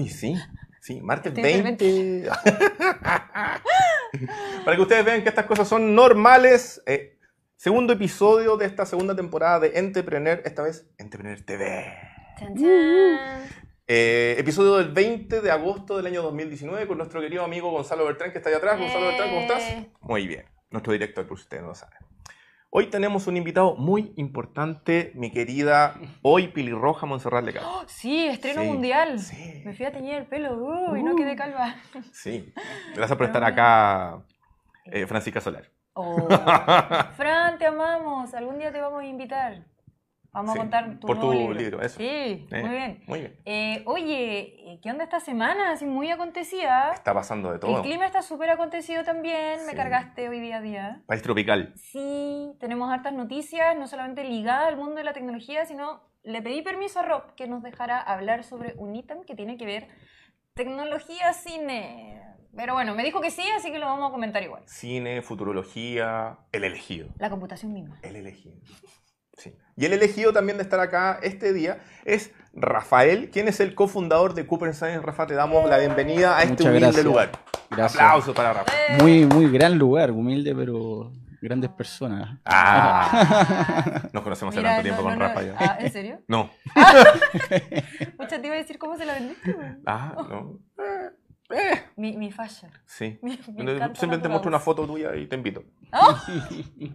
Ay, sí. Sí, martes Estoy 20. Para que ustedes vean que estas cosas son normales. eh, segundo episodio de esta segunda temporada de Entrepreneur, esta vez Entrepreneur TV. Chan. Eh, episodio del 20 de agosto del año 2019 con nuestro querido amigo Gonzalo Bertrán que está allá atrás. Gonzalo Bertrán, ¿cómo estás? Eh. Muy bien, nuestro director, por si ustedes no lo saben. Hoy tenemos un invitado muy importante, mi querida hoy pilirroja Montserrat Lecal. Oh, sí, estreno Sí, mundial. sí. Me fui a teñir el pelo uh, y no quedé calva. Sí, gracias por estar acá, eh, Francisca Solar. Oh. Fran, te amamos. Algún día te vamos a invitar. Vamos Sí, a contar tu por nuevo tu libro. libro, eso. Sí, Eh, muy bien. Muy bien. Eh, oye, ¿qué onda esta semana? Así muy acontecida. Está pasando de El todo. clima está súper acontecido también. Me Sí. cargaste hoy día a día. País tropical. Sí, tenemos hartas noticias, no solamente ligadas al mundo de la tecnología, sino le pedí permiso a Rob que nos dejara hablar sobre un ítem que tiene que ver tecnología, cine. Pero bueno, me dijo que sí, así que lo vamos a comentar igual. Cine, futurología, el elegido. La computación misma. El elegido. Sí. Y el elegido también de estar acá este día es Rafael, quien es el cofundador de Cooper Science. Rafa, te damos la bienvenida a este Muchas humilde gracias. lugar. Gracias. Aplausos para Rafa. Muy, muy gran lugar, humilde, pero grandes personas. Ah, nos conocemos hace tanto tiempo no, con no, Rafa no. ya. Ah, ¿En serio? No. Mucha te iba a decir cómo se la vendiste. güey. Ah, no. Eh, Mi, mi fashion. Sí. Me- me encanta Siempre te la muestro una foto tuya y te invito. ¡Oh! Sí.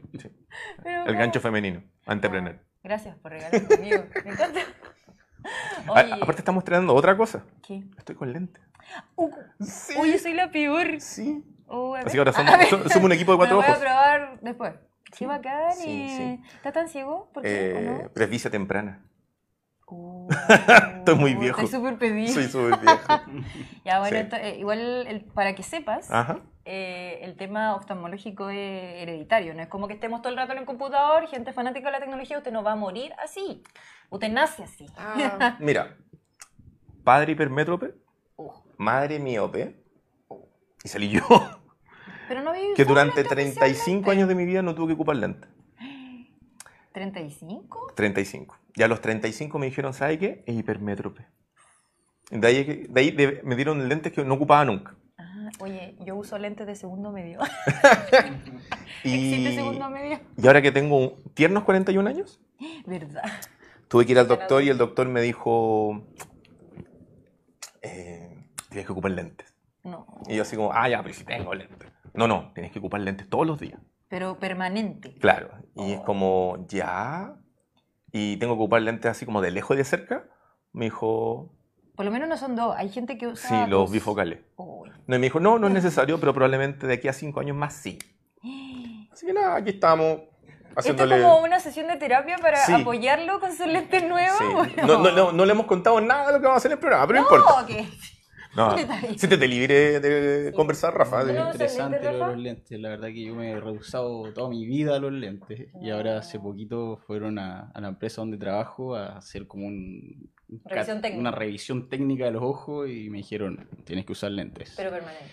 El ¿cómo? gancho femenino, entrepreneur. Gracias por regalarme conmigo. Me encanta. A- aparte estamos estrenando otra cosa. ¿qué? Estoy con lentes. Uh, Sí. Oye, soy la peor. Sí. A Así que ahora somos, somos un equipo de cuatro Me lo ojos. voy a probar después. Qué bacán. Sí, y- sí. ¿Está tan ciego? ¿Por qué? ¿O Eh, no? presbicia temprana. Oh, Estoy muy viejo. Estoy súper pedido. Soy súper viejo. Ya, bueno, Sí. eh, igual el- para que sepas, Ajá. eh, el tema oftalmológico es hereditario. No es como que estemos todo el rato en el computador, gente fanática de la tecnología, usted no va a morir así. Usted nace así. Mira, padre hipermétrope, Oh. madre miope, y salí yo, Pero no había que durante lentes 35 especialmente. años de mi vida no tuve que ocupar lentes. ¿35? 35. Y a los 35 me dijeron, ¿sabe qué? Es hipermétrope. De ahí, de ahí de- me dieron lentes que no ocupaba nunca. Ah, oye, yo uso lentes de segundo medio. Y, ¿Existe segundo medio? y ahora que tengo tiernos 41 años, ¿Verdad? tuve que ir al doctor y el doctor me dijo, eh, tienes que ocupar lentes. No. Y yo así como, ah, ya, pero si tengo lentes. No, no, tienes que ocupar lentes todos los días. Pero permanente. Claro. Y es Oh. como, ya. Y tengo que ocupar lentes así como de lejos y de cerca. Me dijo, Por lo menos no son dos. Hay gente que usa. sí, los dos. bifocales. Uy. No, y me dijo, no, no es necesario, pero probablemente de aquí a cinco años más sí. Así que nada, aquí estamos Esto haciéndole... es como una sesión de terapia para Sí. apoyarlo con sus lentes nuevos. Sí. No, no, no, no le hemos contado nada de lo que vamos a hacer en el programa, pero no, importa. ok. No, siéntete libre de Sí. conversar, Rafa. ¿Tú de- no usas Interesante lo de los lentes. La verdad que yo me he rehusado toda mi vida a los lentes. Y ahora hace poquito fueron a, a la empresa donde trabajo a hacer como un, Revisión una revisión técnica de los ojos y me dijeron, tienes que usar lentes. Pero permanente.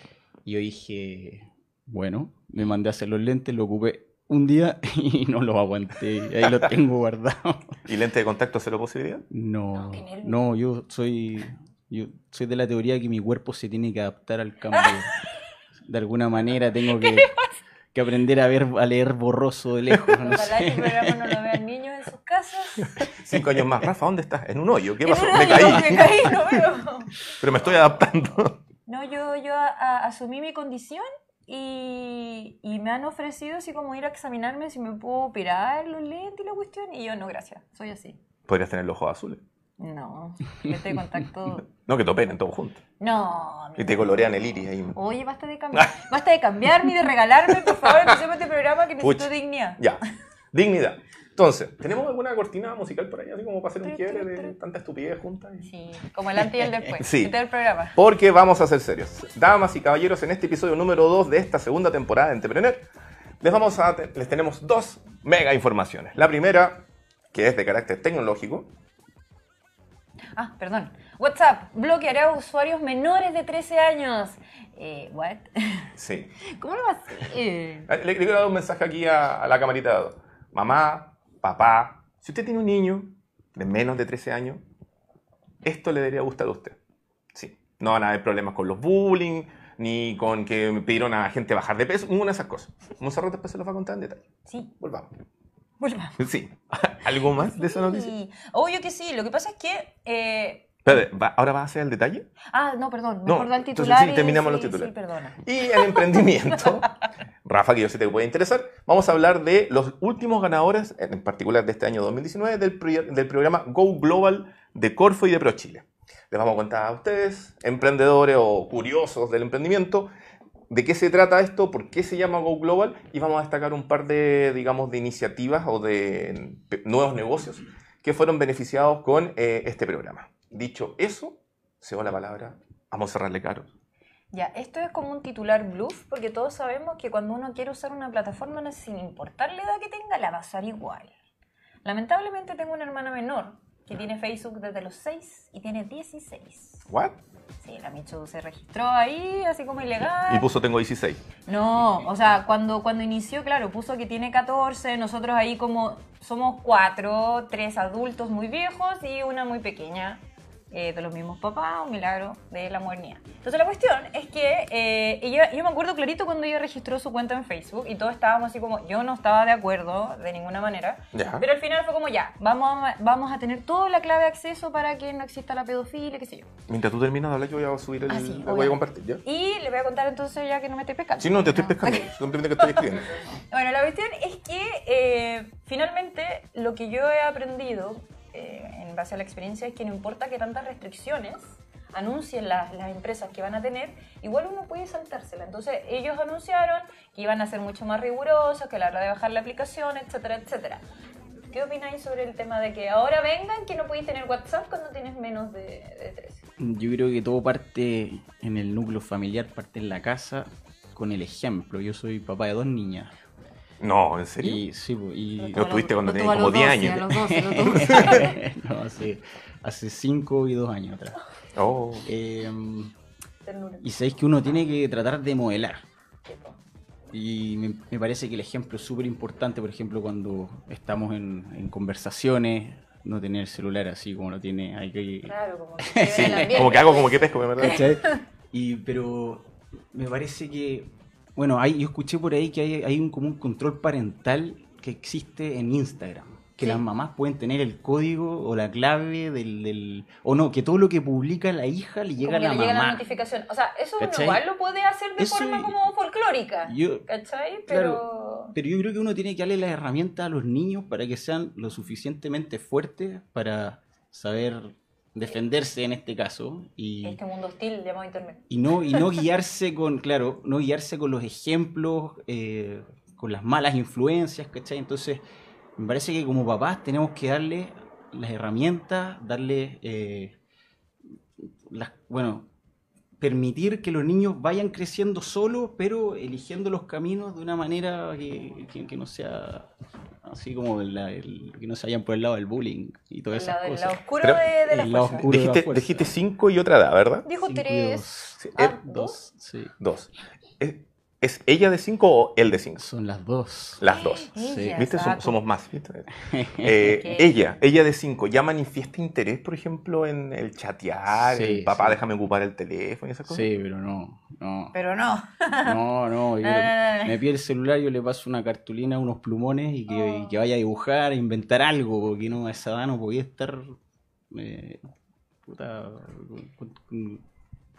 Y yo dije, bueno, me mandé a hacer los lentes, lo ocupé un día y no los aguanté. Ahí los tengo guardados. ¿Y lente de contacto cero posibilidad? No, No, no, yo soy, yo soy de la teoría que mi cuerpo se tiene que adaptar al cambio. De alguna manera tengo que, que aprender a ver, a leer borroso de lejos, no Ojalá sé. este programa no lo vean niños en sus casas. Cinco años más. Rafa, ¿dónde estás? En un hoyo. ¿Qué pasó? Me caí. Me caí, no veo. Pero me estoy adaptando. No, yo, yo a- a- asumí mi condición y, y me han ofrecido así como ir a examinarme si me puedo operar los lentes y la cuestión. Y yo, no, gracias, soy así. Podrías tener los ojos azules. No, lente de contacto. No, que te operen todos juntos. No, Y te colorean el iris ahí. Oye, basta de cambiar. Basta de cambiarme y de regalarme, por favor, empecemos este programa que necesito Pucha. dignidad. Ya. Dignidad. Entonces, ¿tenemos alguna cortina musical por ahí? Así como para hacer un quiebre de tanta estupidez juntas. Sí, como el antes y el después. Sí. Este es el programa. Porque vamos a ser serios. Damas y caballeros, en este episodio número 2 de esta segunda temporada de Entrepreneur, les, vamos a les tenemos dos mega informaciones. La primera, que es de carácter tecnológico. Ah, perdón. WhatsApp bloqueará a usuarios menores de 13 años. Eh, ¿what? Sí. ¿Cómo lo va a hacer? Eh, Le, le quiero dar un mensaje aquí a, a la camarita. Mamá, papá, si usted tiene un niño de menos de 13 años, esto le debería gustar a usted. Sí. No van a haber problemas con los bullying, ni con que me pidieron a gente bajar de peso, ninguna de esas cosas. Monserrat después se los va a contar en detalle. Sí, Volvamos. Volvamos. Sí. ¿Algo más de esa noticia? Obvio que sí, lo que pasa es que... eh, Espérate, ¿va- ¿ahora vas a hacer el detalle? Ah, no, perdón, No, mejor da el entonces titular. sí, y- terminamos sí, los titulares. Sí, perdona. Y el emprendimiento, Rafa, que yo sé te puede interesar, vamos a hablar de los últimos ganadores, en particular de este año 2019, del, del programa Go Global de Corfo y de ProChile. Les vamos a contar a ustedes, emprendedores o curiosos del emprendimiento, de qué se trata esto, por qué se llama Go Global y vamos a destacar un par de, digamos, de iniciativas o de nuevos negocios que fueron beneficiados con eh, este programa. Dicho eso, cedo la palabra a Monserrat Caro. Ya, esto es como un titular bluff, porque todos sabemos que cuando uno quiere usar una plataforma, no- sin importar la edad que tenga, la va a usar igual. Lamentablemente tengo una hermana menor que tiene Facebook desde los 6 y tiene 16. ¿What? Sí, la Michu se registró ahí, así como ilegal. Y puso tengo 16. No, o sea, cuando, cuando inició, claro, puso que tiene 14, nosotros ahí como somos cuatro, tres adultos muy viejos y una muy pequeña, eh, de los mismos papás, un milagro de la modernidad. Entonces la cuestión es que eh, ella, yo me acuerdo clarito cuando ella registró su cuenta en Facebook y todos estábamos así como, yo no estaba de acuerdo de ninguna manera, Ya. pero al final fue como ya, vamos a, vamos a tener toda la clave de acceso para que no exista la pedofilia, qué sé yo. Mientras tú terminas de hablar, yo voy a subir el. Ah, sí, voy a compartir, ¿ya? Y le voy a contar entonces ya que no me estoy pescando. Sí, no, te estoy No. pescando. Simplemente que estoy escribiendo. Bueno, la cuestión es que eh, finalmente lo que yo he aprendido eh, en base a la experiencia es que no importa que tantas restricciones anuncien las, las empresas que van a tener, igual uno puede saltársela. Entonces ellos anunciaron que iban a ser mucho más rigurosos, que a la hora de bajar la aplicación, etcétera, etcétera. ¿Qué opináis sobre el tema de que ahora vengan que no podéis tener WhatsApp cuando tienes menos de, de 13? Yo creo que todo parte en el núcleo familiar, parte en la casa con el ejemplo. Yo soy papá de dos niñas. No, ¿en serio? Y, sí, po, y, Lo tuviste cuando tenías como los 10 12, años. a los 12, lo tuvo. no, hace, hace cinco y dos años atrás. Oh. Eh, Ternura. y sabéis que uno tiene que tratar de modelar. Y me, me parece que el ejemplo es súper importante, por ejemplo, cuando estamos en, en conversaciones, no tener celular así como lo tiene. Hay que, Claro, como que Sí, como que hago como que pesco, ¿verdad? ¿Cachai? Y, pero me parece que, bueno, hay, yo escuché por ahí que hay, hay un, como un control parental que existe en Instagram. Que Sí. las mamás pueden tener el código o la clave del, del- O no, que todo lo que publica la hija le llega como a la le llega la notificación. O sea, eso igual lo puede hacer de Eso forma como folclórica. Yo, ¿Cachai? Claro. Pero. pero yo creo que uno tiene que darle las herramientas a los niños para que sean lo suficientemente fuertes para saber defenderse en este caso. Y, Este mundo hostil llamado Internet. y no y no guiarse con claro no guiarse con los ejemplos eh, con las malas influencias ¿cachai? entonces me parece que como papás tenemos que darle las herramientas darle eh, las bueno permitir que los niños vayan creciendo solos pero eligiendo los caminos de una manera que, que- que no sea así como la- el- que no se vayan por el lado del bullying y todas El esas lado, el cosas lado oscuro Pero- de, de la el lado fuerza. oscuro. de la Dijiste, 5 y otra edad, ¿verdad? Dijo Cinco tres. dos. Sí, Ah, eh, dos sí Dos. ¿Es, es ella de 5 o él de 5? son las dos Las dos. Ella, ¿Viste? Som- somos más. ¿viste? Eh. Ella, ella de 5, ¿ya manifiesta interés, por ejemplo, en el chatear? Sí, el papá, sí. déjame ocupar el teléfono y esas cosas. Sí, pero no, no. Pero no. No, no, yo me pide el celular, yo le paso una cartulina, unos plumones y que, Oh. y que vaya a dibujar, a inventar algo, porque no, a esa edad no podía estar eh, puta, con- con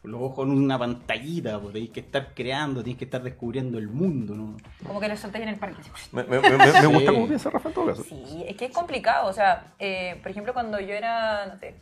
los ojos en una pantallita, pues tenéis que estar creando, tenéis que estar descubriendo el mundo, ¿no? Como que lo soltáis en el parque. Me, me- me- me Sí. gusta cómo piensa Rafa en todo caso. Sí, es que es complicado. O sea, eh, por ejemplo, cuando yo era, no sé,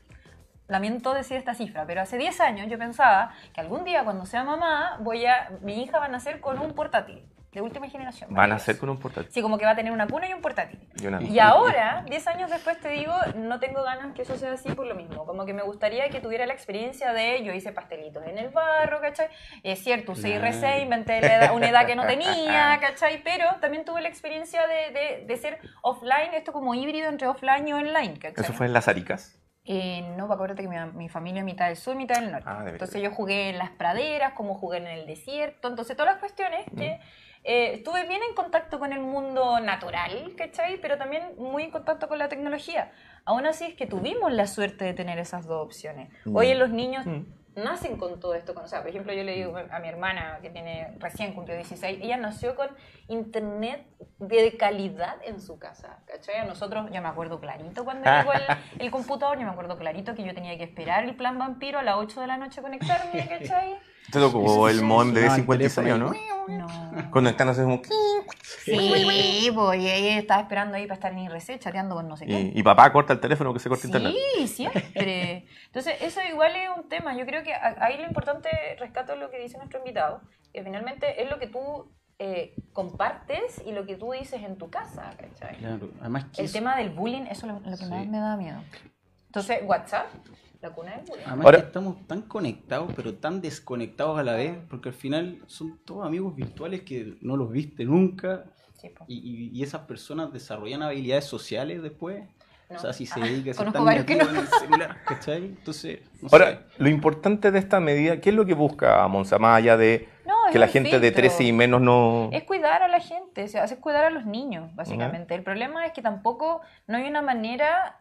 lamento decir esta cifra, pero hace 10 años yo pensaba que algún día cuando sea mamá, voy a, mi hija va a nacer con un portátil de última generación. Van a ser con un portátil. Sí, como que va a tener una cuna y un portátil. Y una- Y ahora, 10 años después te digo, no tengo ganas que eso sea así por lo mismo. Como que me gustaría que tuviera la experiencia de yo hice pastelitos en el barro, ¿cachai? Es cierto, usé. IRC, inventé edad- una edad que no tenía, ¿cachai? Pero también tuve la experiencia de, de- de ser offline, esto como híbrido entre offline y online, ¿cachai? Eso fue en las Aricas. Eh, no, acuérdate que mi, mi familia es mitad del sur, mitad del norte. Ah, entonces yo jugué en las praderas, como jugué en el desierto. Entonces todas las cuestiones que eh, estuve bien en contacto con el mundo natural, ¿cachai? Pero también muy en contacto con la tecnología. Aún así es que tuvimos la suerte de tener esas dos opciones. Mm. Hoy en los niños Mm. nacen con todo esto. O sea, por ejemplo, yo le digo a mi hermana que tiene recién cumplió 16, ella nació con internet de calidad en su casa. ¿Cachai? A nosotros, yo me acuerdo clarito cuando llegó el, el computador, yo me acuerdo clarito que yo tenía que esperar el plan vampiro a las 8 de la noche conectarme, ¿cachai? Te tocó el mod de Ah, el 56, teléfono ¿no? No. Conectándose como... Sí, pues y ella estaba esperando ahí para estar en IRC chateando con no sé qué. Y, y papá corta el teléfono que se corta internet. Sí, siempre. Entonces, eso igual es un tema. Yo creo que ahí lo importante, rescato lo que dice nuestro invitado, que finalmente es lo que tú eh, compartes y lo que tú dices en tu casa, ¿cachai? Claro, además que El es- tema del bullying, eso es lo, lo que Sí. más me da miedo. Entonces, WhatsApp, la cuna del bullying. Además Ahora- que estamos tan conectados, pero tan desconectados a la vez, porque al final son todos amigos virtuales que no los viste nunca Sí, y, y- y esas personas desarrollan habilidades sociales después. No. O sea, si se Ah, dedica, si conozco están varios que no. en el celular, ¿cachai? Entonces, no Ahora, sé. lo importante de esta medida, ¿qué es lo que busca Monza? Más allá de que la gente de filtro. 13 y menos no... Es cuidar a la gente, o sea, es cuidar a los niños, básicamente. El problema es que tampoco no hay una manera,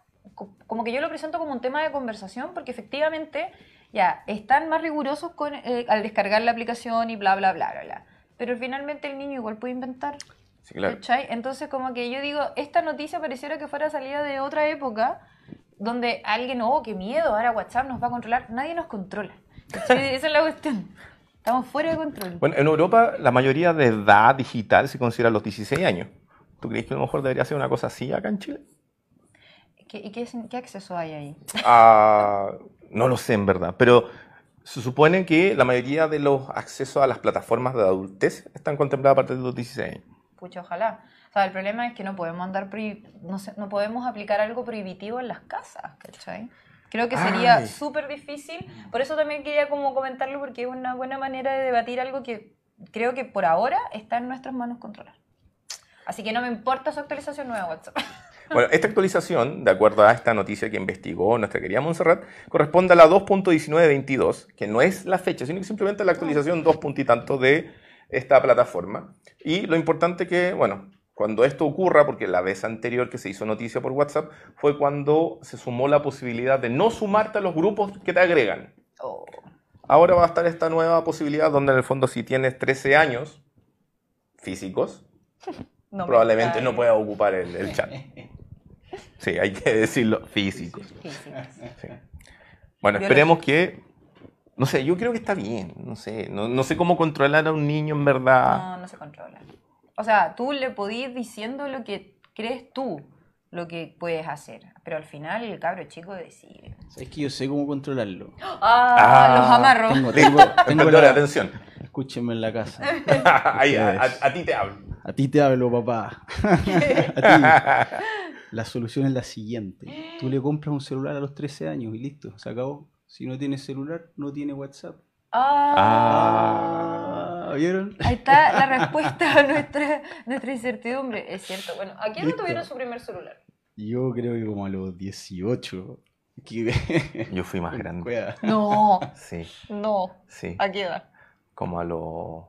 como que yo lo presento como un tema de conversación, porque efectivamente ya están más rigurosos con, eh, al descargar la aplicación y bla, bla, bla, bla, bla. Pero finalmente el niño igual puede inventar. Sí, claro. Entonces, como que yo digo, esta noticia pareciera que fuera salida de otra época, donde alguien, oh, qué miedo, ahora WhatsApp nos va a controlar. Nadie nos controla. Esa es la cuestión. Estamos fuera de control. Bueno, en Europa la mayoría de edad digital se considera los 16 años. ¿Tú crees que a lo mejor debería ser una cosa así acá en Chile? ¿Qué, ¿Y qué, qué acceso hay ahí? Ah, no lo sé en verdad, pero se supone que la mayoría de los accesos a las plataformas de adultez están contemplados a partir de los 16 años. Pucha, ojalá. O sea, el problema es que no podemos andar no, sé, no podemos aplicar algo prohibitivo en las casas, ¿cachai? Creo que sería súper difícil. Por eso también quería como comentarlo porque es una buena manera de debatir algo que creo que por ahora está en nuestras manos controlar. Así que no me importa su actualización nueva WhatsApp. Bueno, esta actualización, de acuerdo a esta noticia que investigó nuestra querida Montserrat, corresponde a la 2.1922, que no es la fecha, sino que simplemente la actualización 2 punto y tanto de esta plataforma. Y lo importante que, bueno, cuando esto ocurra, porque la vez anterior que se hizo noticia por WhatsApp fue cuando se sumó la posibilidad de no sumarte a los grupos que te agregan. Oh, Ahora va a estar esta nueva posibilidad donde en el fondo si tienes 13 años físicos, no me probablemente no puedas ocupar el, el chat. Sí, hay que decirlo, físicos. Físicas. sí. Bueno, esperemos que, no sé, yo creo que está bien, no sé, no, no sé cómo controlar a un niño en verdad. No, no se controla. O sea, tú le podís ir diciendo lo que crees tú, lo que puedes hacer. Pero al final el cabro chico decide. Es que yo sé cómo controlarlo. Ah, Ah, los amarros. Tengo, tengo, tengo la- atención. Escúchenme en la casa. Ahí, a, a- a ti te hablo. A ti te hablo, papá. a ti. La solución es la siguiente. Tú le compras un celular a los 13 años y listo, se acabó. Si no tiene celular, no tiene WhatsApp. Ah, Ah, ¿Vieron? Ahí está la respuesta a nuestra, nuestra incertidumbre. Es cierto. Bueno, ¿a quién no tuvieron su primer celular? Yo creo que como a los 18. que- Yo fui más grande. No, Sí, no. sí, ¿A qué edad? como a los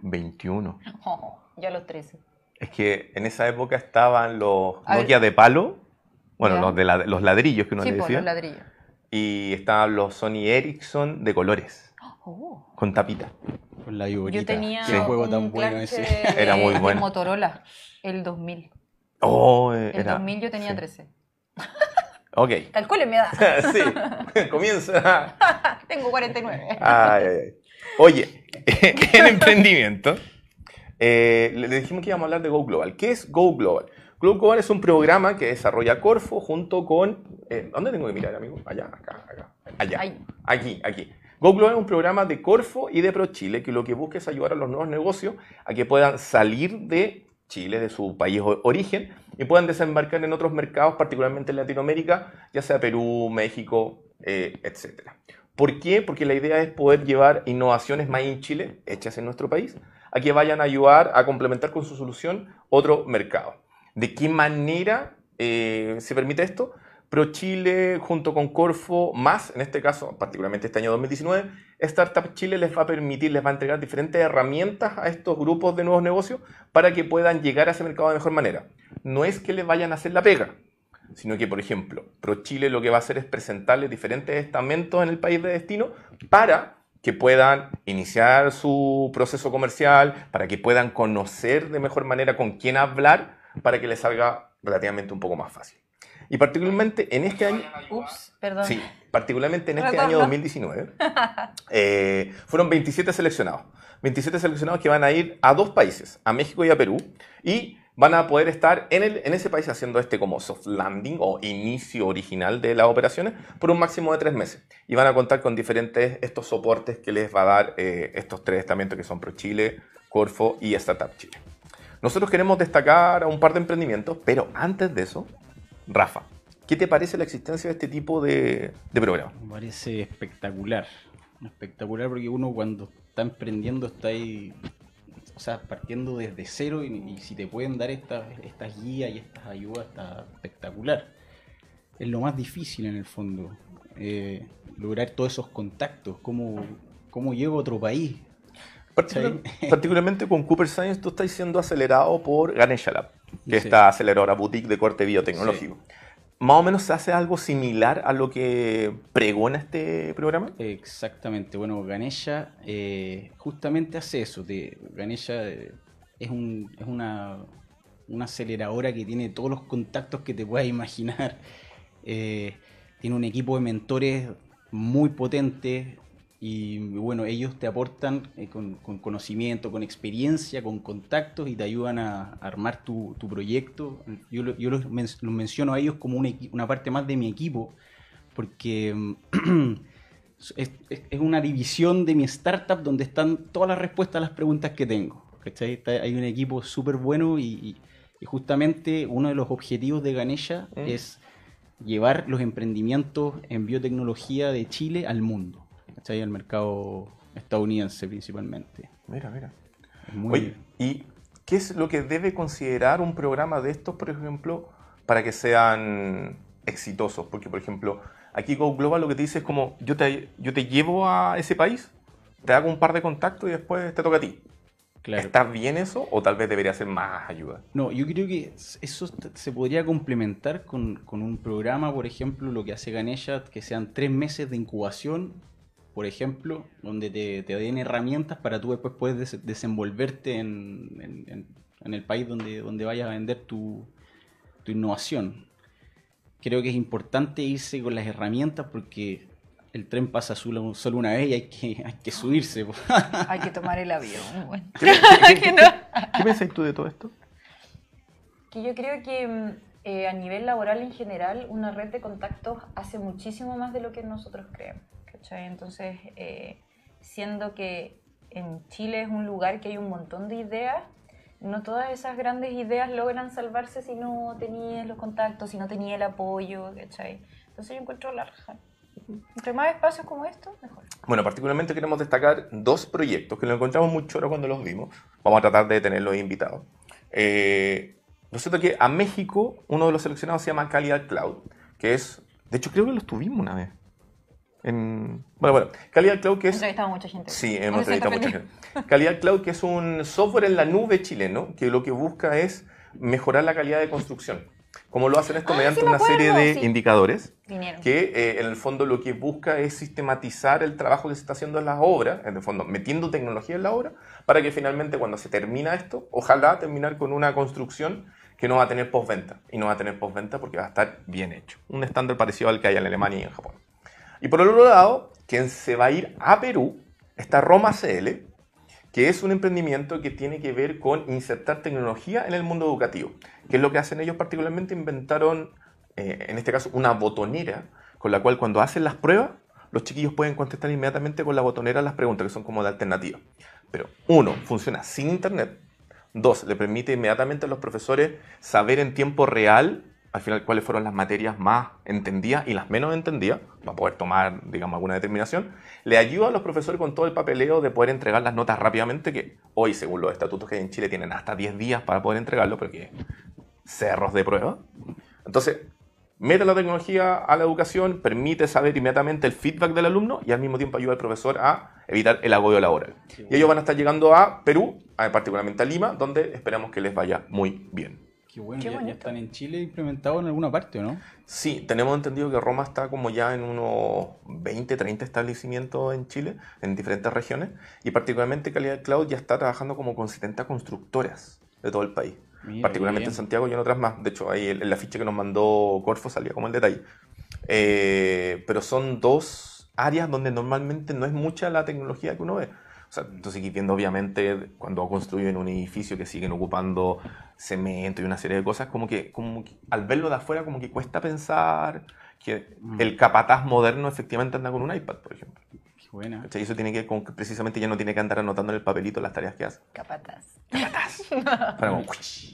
21. Oh, yo a los 13. Es que en esa época estaban los A ver. Nokia de palo, bueno, Ya. los, de la- los ladrillos que uno Sí, le por decía, los ladrillos. y estaban los Sony Ericsson de colores, Oh. con tapita. Con la. Yo tenía Qué juego un tan bueno ese. de, Era muy bueno. Motorola, el 2000. Oh, eh, El era, 2000 yo tenía sí. 13. Ok. Calculen mi edad. sí, comienza. Tengo 49. Ay, ay, ay. Oye, en emprendimiento, eh, le dijimos que íbamos a hablar de Go Global. ¿Qué es Go Global? Go Global es un programa que desarrolla Corfo junto con... eh, ¿Dónde tengo que mirar, amigo? Allá, acá, acá. Allá. Ahí. Aquí, aquí. Go Global es un programa de Corfo y de ProChile que lo que busca es ayudar a los nuevos negocios a que puedan salir de Chile, de su país o- origen, y puedan desembarcar en otros mercados, particularmente en Latinoamérica, ya sea Perú, México, eh, etc. ¿Por qué? Porque la idea es poder llevar innovaciones más en Chile, hechas en nuestro país, a que vayan a ayudar a complementar con su solución otro mercado. ¿De qué manera eh, se permite esto? ProChile junto con Corfo, más en este caso, particularmente este año 2019, Startup Chile les va a permitir, les va a entregar diferentes herramientas a estos grupos de nuevos negocios para que puedan llegar a ese mercado de mejor manera. No es que les vayan a hacer la pega, sino que, por ejemplo, ProChile lo que va a hacer es presentarles diferentes estamentos en el país de destino para que puedan iniciar su proceso comercial, para que puedan conocer de mejor manera con quién hablar, para que les salga relativamente un poco más fácil. Y particularmente en este año... Ups, perdón. Sí, particularmente en este año 2019, eh, fueron 27 seleccionados. 27 seleccionados que van a ir a dos países, a México y a Perú, y van a poder estar en, el, en ese país haciendo este como soft landing o inicio original de las operaciones por un máximo de tres meses. Y van a contar con diferentes estos soportes que les va a dar eh, estos tres estamentos que son ProChile, Corfo y Startup Chile. Nosotros queremos destacar a un par de emprendimientos, pero antes de eso, Rafa, ¿qué te parece la existencia de este tipo de, de programa? Me parece espectacular. Espectacular porque uno cuando está emprendiendo está ahí, o sea, partiendo desde cero y, y si te pueden dar estas, estas guías y estas ayudas está espectacular. Es lo más difícil en el fondo, eh, lograr todos esos contactos, cómo, cómo llego a otro país. Particular- particularmente con Cooper Science, tú estás siendo acelerado por Ganesha Lab, que es Sí. esta aceleradora boutique de corte biotecnológico. Más o menos se hace algo similar a lo que pregona este programa. Exactamente, bueno, Ganesha eh, justamente hace eso. De, Ganesha eh, es, un, es una, una aceleradora que tiene todos los contactos que te puedas imaginar. Eh, tiene un equipo de mentores muy potente y bueno, ellos te aportan eh, con, con conocimiento, con experiencia, con contactos y te ayudan a, a armar tu, tu proyecto. Yo, lo- yo los, men- los menciono a ellos como un equi- una parte más de mi equipo porque... mm, es, una división de mi startup donde están todas las respuestas a las preguntas que tengo. ¿cachai? Hay un equipo súper bueno y, y- y justamente uno de los objetivos de Ganesha Mm. es llevar los emprendimientos en biotecnología de Chile al mundo, ¿cachai? al mercado estadounidense principalmente. Mira, mira. Muy- Oye, ¿y qué es lo que debe considerar un programa de estos, por ejemplo, para que sean exitosos? Porque, por ejemplo, aquí Go Global lo que te dice es como, yo te, yo te llevo a ese país, te hago un par de contactos y después te toca a ti. claro. ¿Está bien eso o tal vez debería ser más ayuda? No, yo creo que eso se podría complementar con, con un programa, por ejemplo, lo que hace Ganesha, que sean tres meses de incubación, por ejemplo, donde te, te den herramientas para tú después puedes des- desenvolverte en, en- en- en el país donde, donde vayas a vender tu, tu innovación. Creo que es importante irse con las herramientas porque el tren pasa solo, solo una vez y hay que, hay que subirse. Hay que tomar el avión. bueno. ¿Qué, qué- qué- qué pensáis tú de todo esto? Que yo creo que eh, a nivel laboral en general, una red de contactos hace muchísimo más de lo que nosotros creemos. ¿Cachai? Entonces, eh, siendo que en Chile es un lugar que hay un montón de ideas, no todas esas grandes ideas logran salvarse si no tenías los contactos, si no tenías el apoyo, ¿cachai? Entonces yo encuentro la raja. Entre más espacios como estos, mejor. Bueno, particularmente queremos destacar dos proyectos que lo encontramos muy choro cuando los vimos. Vamos a tratar de tenerlos invitados. Eh, resulta que a México uno de los seleccionados se llama Calidad Cloud, que es, de hecho creo que los tuvimos una vez. En, bueno, bueno, Calidad Cloud que es... Entrevistado a mucha gente. Sí, hemos entrevistado a mucha gente. Calidad Cloud, que es un software en la nube chileno, que lo que busca es mejorar la calidad de construcción. Como lo hacen esto Ah, mediante sí una serie de sí. indicadores Vinieron. que eh, en el fondo lo que busca es sistematizar el trabajo que se está haciendo en las obras, en el fondo metiendo tecnología en la obra, para que finalmente cuando se termina esto, ojalá terminar con una construcción que no va a tener postventa. Y no va a tener postventa porque va a estar bien hecho. Un estándar parecido al que hay en Alemania y en Japón. Y por el otro lado, quien se va a ir a Perú está Roma CL, que es un emprendimiento que tiene que ver con insertar tecnología en el mundo educativo. ¿Qué es lo que hacen ellos particularmente? Inventaron, eh, en este caso, una botonera con la cual cuando hacen las pruebas, los chiquillos pueden contestar inmediatamente con la botonera las preguntas, que son como de alternativa. Pero, uno, funciona sin internet. Dos, le permite inmediatamente a los profesores saber en tiempo real, al final, cuáles fueron las materias más entendidas y las menos entendidas, para poder tomar, digamos, alguna determinación. Le ayuda a los profesores con todo el papeleo de poder entregar las notas rápidamente, que hoy, según los estatutos que hay en Chile, tienen hasta 10 días para poder entregarlo, porque cerros de prueba. Entonces, mete la tecnología a la educación, permite saber inmediatamente el feedback del alumno y al mismo tiempo ayuda al profesor a evitar el agobio laboral. Y ellos van a estar llegando a Perú, particularmente a Lima, donde esperamos que les vaya muy bien. Qué bueno, Qué ya, ya están en Chile implementados en alguna parte, ¿o no? Sí, tenemos entendido que Roma está como ya en unos 20, 30 establecimientos en Chile, en diferentes regiones, y particularmente Calidad Cloud ya está trabajando como con 70 constructoras de todo el país. Mira, particularmente en. Santiago y en otras más. De hecho, ahí en la ficha que nos mandó Corfo salía como el detalle. Eh, pero son dos áreas donde normalmente no es mucha la tecnología que uno ve. O sea, tú sigues viendo, obviamente, cuando construyen un edificio que siguen ocupando cemento y una serie de cosas, como que, como que al verlo de afuera, como que cuesta pensar que Mm. el capataz moderno efectivamente anda con un iPad, por ejemplo. Qué buena. Eso tiene que ver con que precisamente ya no tiene que andar anotando en el papelito las tareas que hace. Capataz. Para como,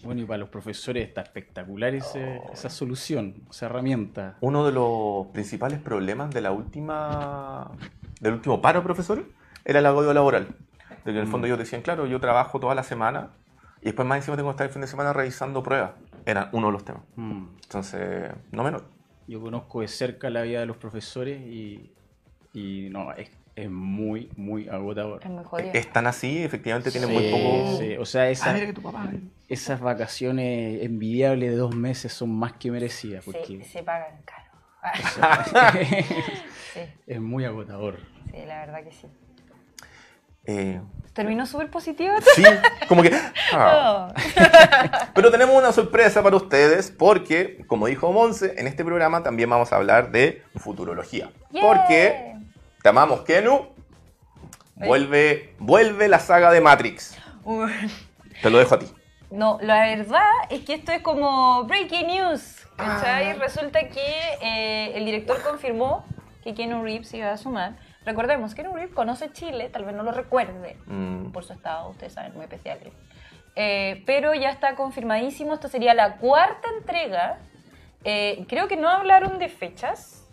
Bueno, y para los profesores está espectacular ese- esa solución, esa herramienta. Uno de los principales problemas de la última, del último paro de profesores era el agobio laboral. De que en el fondo ellos decían, claro, yo trabajo toda la semana y después más encima tengo que estar el fin de semana revisando pruebas. Era uno de los temas. Mm. Entonces, no menor. Yo conozco de cerca la vida de los profesores y, y no, es, es muy, muy agotador. Es muy jodido. Es tan así, efectivamente tienen Sí, muy poco... sí. O sea, esa- Ah, tu papá... esas vacaciones envidiables de dos meses son más que merecidas Se, porque se pagan caro. sí, es muy agotador. sí, la verdad que sí. Eh, Terminó súper positivo. sí, como que... ah. Pero tenemos una sorpresa para ustedes porque, como dijo Monse, en este programa también vamos a hablar de futurología. Yeah. Porque te amamos, Kenu. Vuelve, vuelve la saga de Matrix. Uh, Te lo dejo a ti. No, la verdad es que esto es como breaking news. ¿cachai? Ah. Resulta que eh, el director confirmó que Keanu Reeves iba a sumar. Recordemos, Keanu Reeves conoce Chile, tal vez no lo recuerde Mm, por su estado, ustedes saben, muy especial. él. Eh, pero ya está confirmadísimo, esto sería la cuarta entrega. Eh, creo que no hablaron de fechas,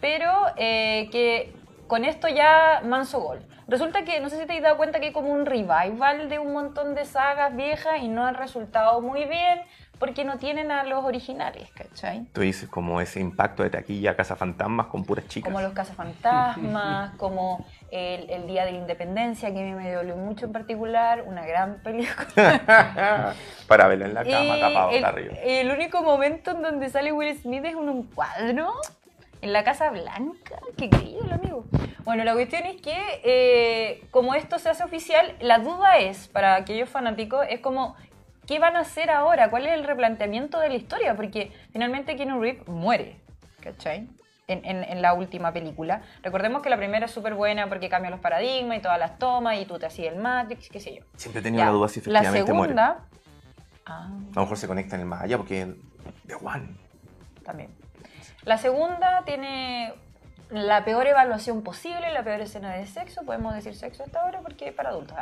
pero eh, que con esto ya manso gol. Resulta que, no sé si te has dado cuenta que hay como un revival de un montón de sagas viejas y no han resultado muy bien porque no tienen a los originales, ¿cachai? Tú dices como ese impacto de taquilla Casa Fantasmas con puras chicas. Como los cazafantasmas, como el, el Día de la Independencia, que a mí me dolió mucho en particular, una gran película. Para verla en la cama, Y tapado el, arriba. el único momento en donde sale Will Smith es en un cuadro en la Casa Blanca. Qué querido, amigo. Bueno, la cuestión es que, eh, como esto se hace oficial, la duda es, para aquellos fanáticos, es como, ¿qué van a hacer ahora? ¿Cuál es el replanteamiento de la historia? Porque finalmente Keanu Reeves muere, ¿cachai? En, en- en la última película. Recordemos que la primera es súper buena porque cambia los paradigmas y todas las tomas y tú te hacías el Matrix, qué sé yo. Siempre he tenido la duda si la efectivamente muere. segunda... Ah. A lo mejor se conecta en el más allá porque de One. también. La segunda tiene la peor evaluación posible, la peor escena de sexo. Podemos decir sexo hasta ahora porque es para adultos.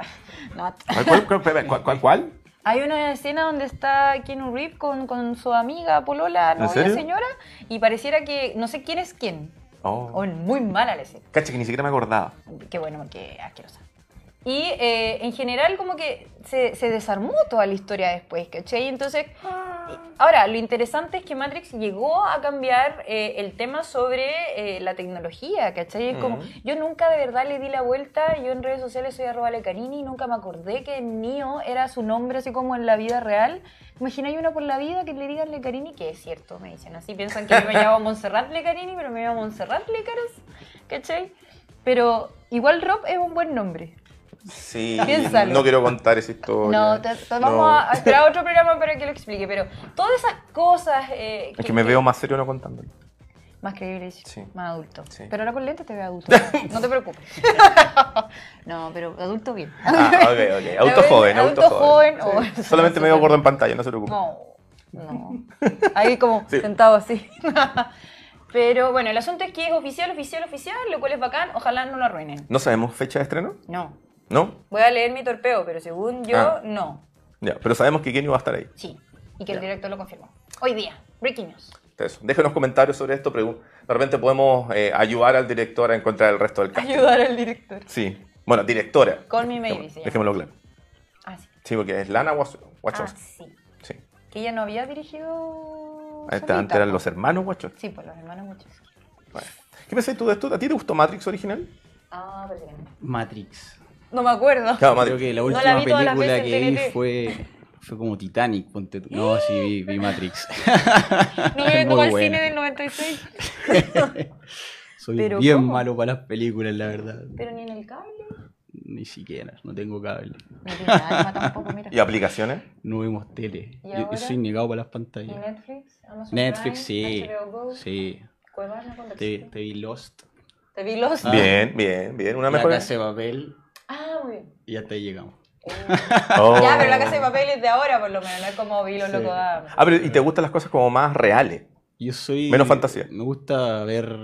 ¿Cuál, cuál, cuál, cuál? Hay una escena donde está Keanu Reeves con, con su amiga Polola, novia, señora, y pareciera que no sé quién es quién. Oh. O muy mala la escena. Cacha que ni siquiera me acordaba. Qué bueno, qué asquerosa. Y eh, en general como que se, se desarmó toda la historia después, ¿cachai? Entonces, ahora, lo interesante es que Matrix llegó a cambiar eh, el tema sobre eh, la tecnología, ¿cachai? Es como, Mm. yo nunca de verdad le di la vuelta, yo en redes sociales soy arroba lecarini, nunca me acordé que Neo era su nombre así como en la vida real. Imagina hay una por la vida que le digan Lecarini, que es cierto, me dicen así, piensan que yo me llamo Montserrat Lecarini, pero me llamo Montserrat Lecaros, ¿cachai? Pero igual Rob es un buen nombre. Sí, Piénsalo. no quiero contar esa historia. No, te- te- vamos No. a esperar otro programa para que lo explique, pero todas esas cosas... eh, Es que me veo más serio no contándolo. Más creíble, sí. Más adulto. Sí. Pero ahora con lentes te veo adulto. No te preocupes. no, pero adulto bien. Ah, ok, ok. Auto joven, auto, Adulto joven. joven, Sí. Solamente me veo gordo en pantalla, no se preocupe. No, no. Ahí como Sí. sentado así. Pero bueno, el asunto es que es oficial, oficial, oficial, lo cual es bacán. Ojalá no lo arruinen. ¿No sabemos fecha de estreno? No. ¿No? Voy a leer mi torpeo, pero según yo, Ah. no. Ya, pero sabemos que Kenny va a estar ahí. Sí. Y que el director lo confirmó. Hoy día. Breaking news. Eso. Déjenos comentarios sobre esto. pregun- De repente podemos eh, ayudar al director a encontrar el resto del cast. Ayudar al director. Sí. Bueno, directora. Call me maybe Dejémoslo-. Dejémoslo claro. Ah, sí. Sí, porque es Lana Wach- Ah, Wachowski. sí. Sí. Que ella no había dirigido. Antes, solita, antes eran los hermanos Wachowski. Sí, pues los hermanos Wachowski. Bueno. ¿Qué pensás tú de esto? ¿A ti te gustó Matrix original? Ah, que no. Matrix. No me acuerdo. Claro, Creo Matrix. que la No la última vi todas las película veces en que vi TNT. fue, Fue como Titanic, ponte tú. No, sí, vi, vi Matrix. No me Muy como al buena. cine del 96. Soy Pero bien ¿cómo? malo para las películas, la verdad. Pero ni en el cable. Ni siquiera, no tengo cable. No tiene alma tampoco, mira. ¿Y aplicaciones? No vemos tele. ¿Y Yo, yo ahora? soy negado para las ¿Y pantallas. Netflix? Amazon Netflix, Prime, sí. HBO Go, Sí. Cuevana, ¿cuándo Te, existe? te vi Lost. Te vi los. Ah. Bien, bien, bien. Una La mejor. casa de papel. Ah, muy bien. Y hasta ahí llegamos. Oh. Ya, pero la casa de papel es de ahora, por lo menos, no es como vi los Sí. locos Adams. Ah, pero ¿y te gustan las cosas como más reales? Yo soy. Menos fantasía. Me gusta ver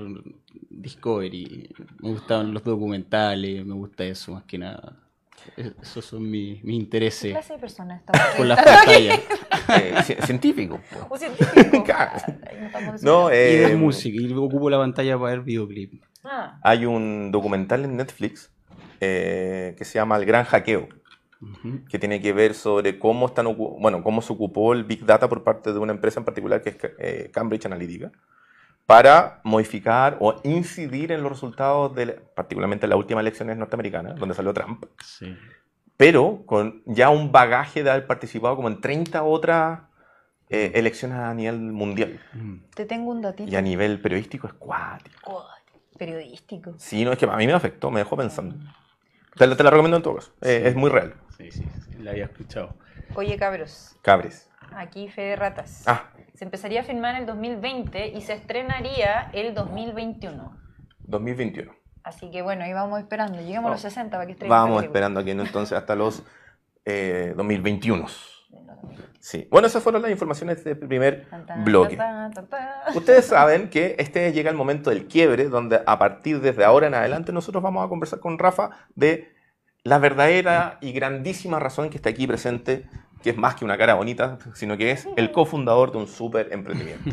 Discovery. Me gustan los documentales. Me gusta eso más que nada. Es- Esos son mis, mis ¿Qué intereses clase de persona está con las pantallas. Eh, ci- científico. po. Un científico. No desubicando. Y eh, de música. Y ocupo la pantalla para ver videoclip. Ah, hay un documental en Netflix eh, que se llama El Gran Hackeo, Ujú. que tiene que ver sobre cómo, están, bueno, cómo se ocupó el Big Data por parte de una empresa en particular que es eh, Cambridge Analytica para modificar o incidir en los resultados, de, la- particularmente en las últimas elecciones norteamericanas, donde salió Trump, Sí. pero con ya un bagaje de haber participado como en 30 otras eh, elecciones a nivel mundial. Mm. te tengo un datito. Y a nivel periodístico es cuático. Periodístico. Sí, no, es que a mí me afectó, me dejó pensando. Te, la- te la recomiendo en todo caso, eh, es muy real. Sí, sí, sí, la había escuchado. Oye, cabros, Cabres. aquí Fe de Ratas. Ah, Se empezaría a filmar en el 2020 y se estrenaría el 2021. 2021. Así que bueno, ahí vamos esperando. Lleguemos a los 60 para que estrenen Vamos esperando aquí ¿no? entonces hasta los eh, 2021. Sí. Bueno, esas fueron las informaciones del primer Tan, tan, bloque. Ustedes saben que este llega el momento del quiebre, donde a partir desde ahora en adelante nosotros vamos a conversar con Rafa de la verdadera y grandísima razón que está aquí presente, que es más que una cara bonita, sino que es el cofundador de un súper emprendimiento.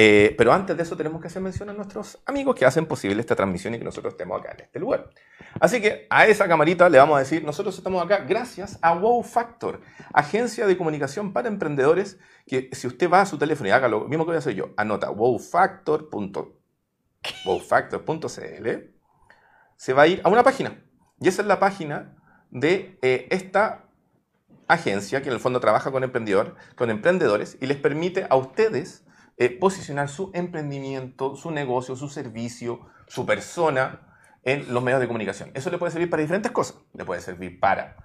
Eh, pero antes de eso tenemos que hacer mención a nuestros amigos que hacen posible esta transmisión y que nosotros estemos acá en este lugar. Así que a esa camarita le vamos a decir, nosotros estamos acá gracias a Wow Factor, agencia de comunicación para emprendedores, que si usted va a su teléfono y haga lo mismo que voy a hacer yo, anota wowfactor.com wowfactor.cl, se va a ir a una página. Y esa es la página de eh, esta agencia que en el fondo trabaja con, emprendedor, con emprendedores y les permite a ustedes eh, posicionar su emprendimiento, su negocio, su servicio, su persona en los medios de comunicación. Eso le puede servir para diferentes cosas. Le puede servir para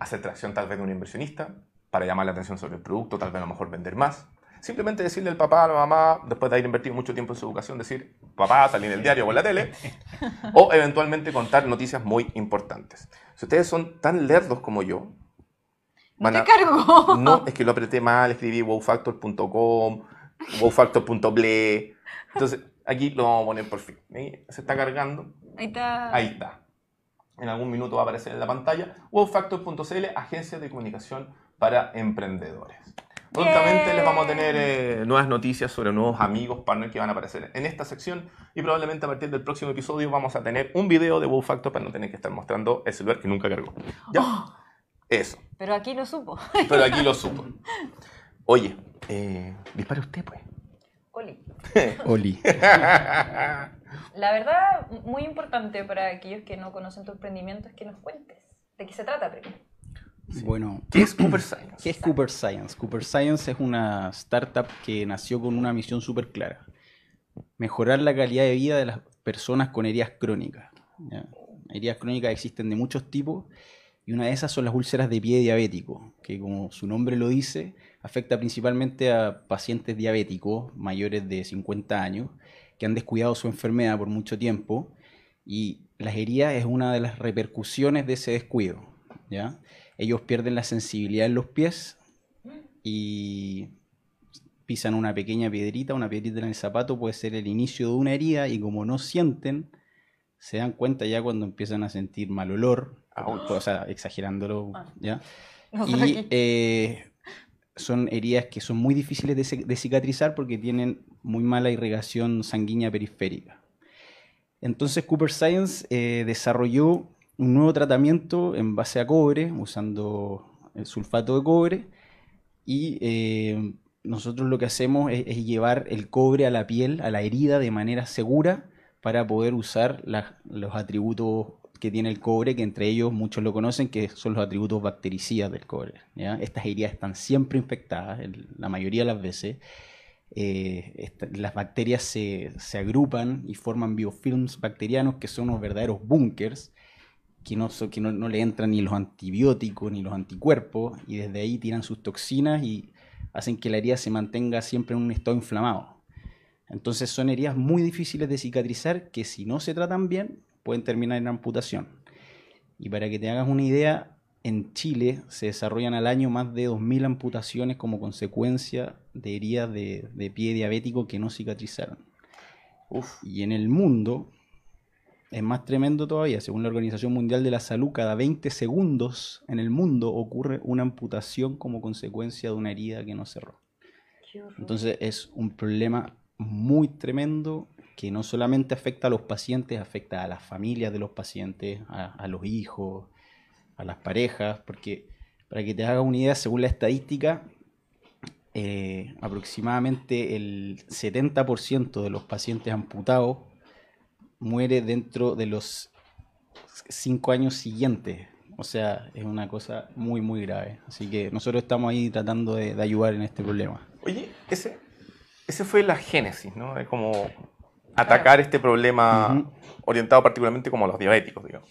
hacer tracción tal vez de un inversionista, para llamar la atención sobre el producto, tal vez a lo mejor vender más. Simplemente decirle al papá, a la mamá, después de haber invertido mucho tiempo en su educación, decir, papá, salí en el diario o en la tele, o eventualmente contar noticias muy importantes. Si ustedes son tan lerdos como yo, van te a- cargo. no, es que lo apreté mal, escribí wowfactor.com, wowfactor.ble. Entonces, aquí lo vamos a poner por fin. ¿sí? Se está cargando. Ahí está. Ahí está. En algún minuto va a aparecer en la pantalla. Wowfactor.cl, agencia de comunicación para emprendedores. Prontamente les vamos a tener eh, nuevas noticias sobre nuevos amigos, partners que van a aparecer en esta sección y probablemente a partir del próximo episodio vamos a tener un video de WowFactor para no tener que estar mostrando el celular que nunca cargó. ¿Ya? Eso. Pero aquí lo supo. Pero aquí lo supo. Oye, eh, dispare usted, pues. Oli. Oli. La verdad, muy importante para aquellos que no conocen tu emprendimiento es que nos cuentes de qué se trata primero. Bueno, ¿Qué es Cooper Science? ¿Qué es Cooper Science? Cooper Science es una startup que nació con una misión súper clara. Mejorar la calidad de vida de las personas con heridas crónicas. ¿ya? Heridas crónicas existen de muchos tipos y una de esas son las úlceras de pie diabético, que como su nombre lo dice, afecta principalmente a pacientes diabéticos mayores de 50 años que han descuidado su enfermedad por mucho tiempo y las heridas es una de las repercusiones de ese descuido. ¿ya? Ellos pierden la sensibilidad en los pies y pisan una pequeña piedrita, una piedrita en el zapato puede ser el inicio de una herida y como no sienten, se dan cuenta ya cuando empiezan a sentir mal olor, Ouch. o sea, exagerándolo, Ah. ¿ya? Y eh, son heridas que son muy difíciles de, ci- de cicatrizar porque tienen muy mala irrigación sanguínea periférica. Entonces Cooper Science eh, desarrolló un nuevo tratamiento en base a cobre, usando el sulfato de cobre, y eh, nosotros lo que hacemos es, es llevar el cobre a la piel, a la herida, de manera segura para poder usar los atributos que tiene el cobre, que entre ellos muchos lo conocen, que son los atributos bactericidas del cobre. Estas heridas están siempre infectadas, la mayoría de las veces. Eh, las bacterias se, agrupan y forman biofilms bacterianos que son unos verdaderos búnkers que, no, que no, no le entran ni los antibióticos ni los anticuerpos y desde ahí tiran sus toxinas y hacen que la herida se mantenga siempre en un estado inflamado. Entonces son heridas muy difíciles de cicatrizar que si no se tratan bien pueden terminar en amputación. Y para que te hagas una idea, en Chile se desarrollan al año más de 2.000 amputaciones como consecuencia de heridas de, de pie diabético que no cicatrizaron. Uf. Y en el mundo es más tremendo todavía. Según la Organización Mundial de la Salud, cada 20 segundos en el mundo ocurre una amputación como consecuencia de una herida que no cerró. Entonces es un problema muy tremendo que no solamente afecta a los pacientes, afecta a las familias de los pacientes, a, los hijos, a las parejas, porque para que te hagas una idea, según la estadística, eh, aproximadamente el 70% de los pacientes amputados muere dentro de los 5 años siguientes. O sea, es una cosa muy, muy grave. Así que nosotros estamos ahí tratando de, de ayudar en este problema. Oye, ese, ese fue la génesis, ¿no? Es como atacar este problema orientado particularmente como a los diabéticos, digamos.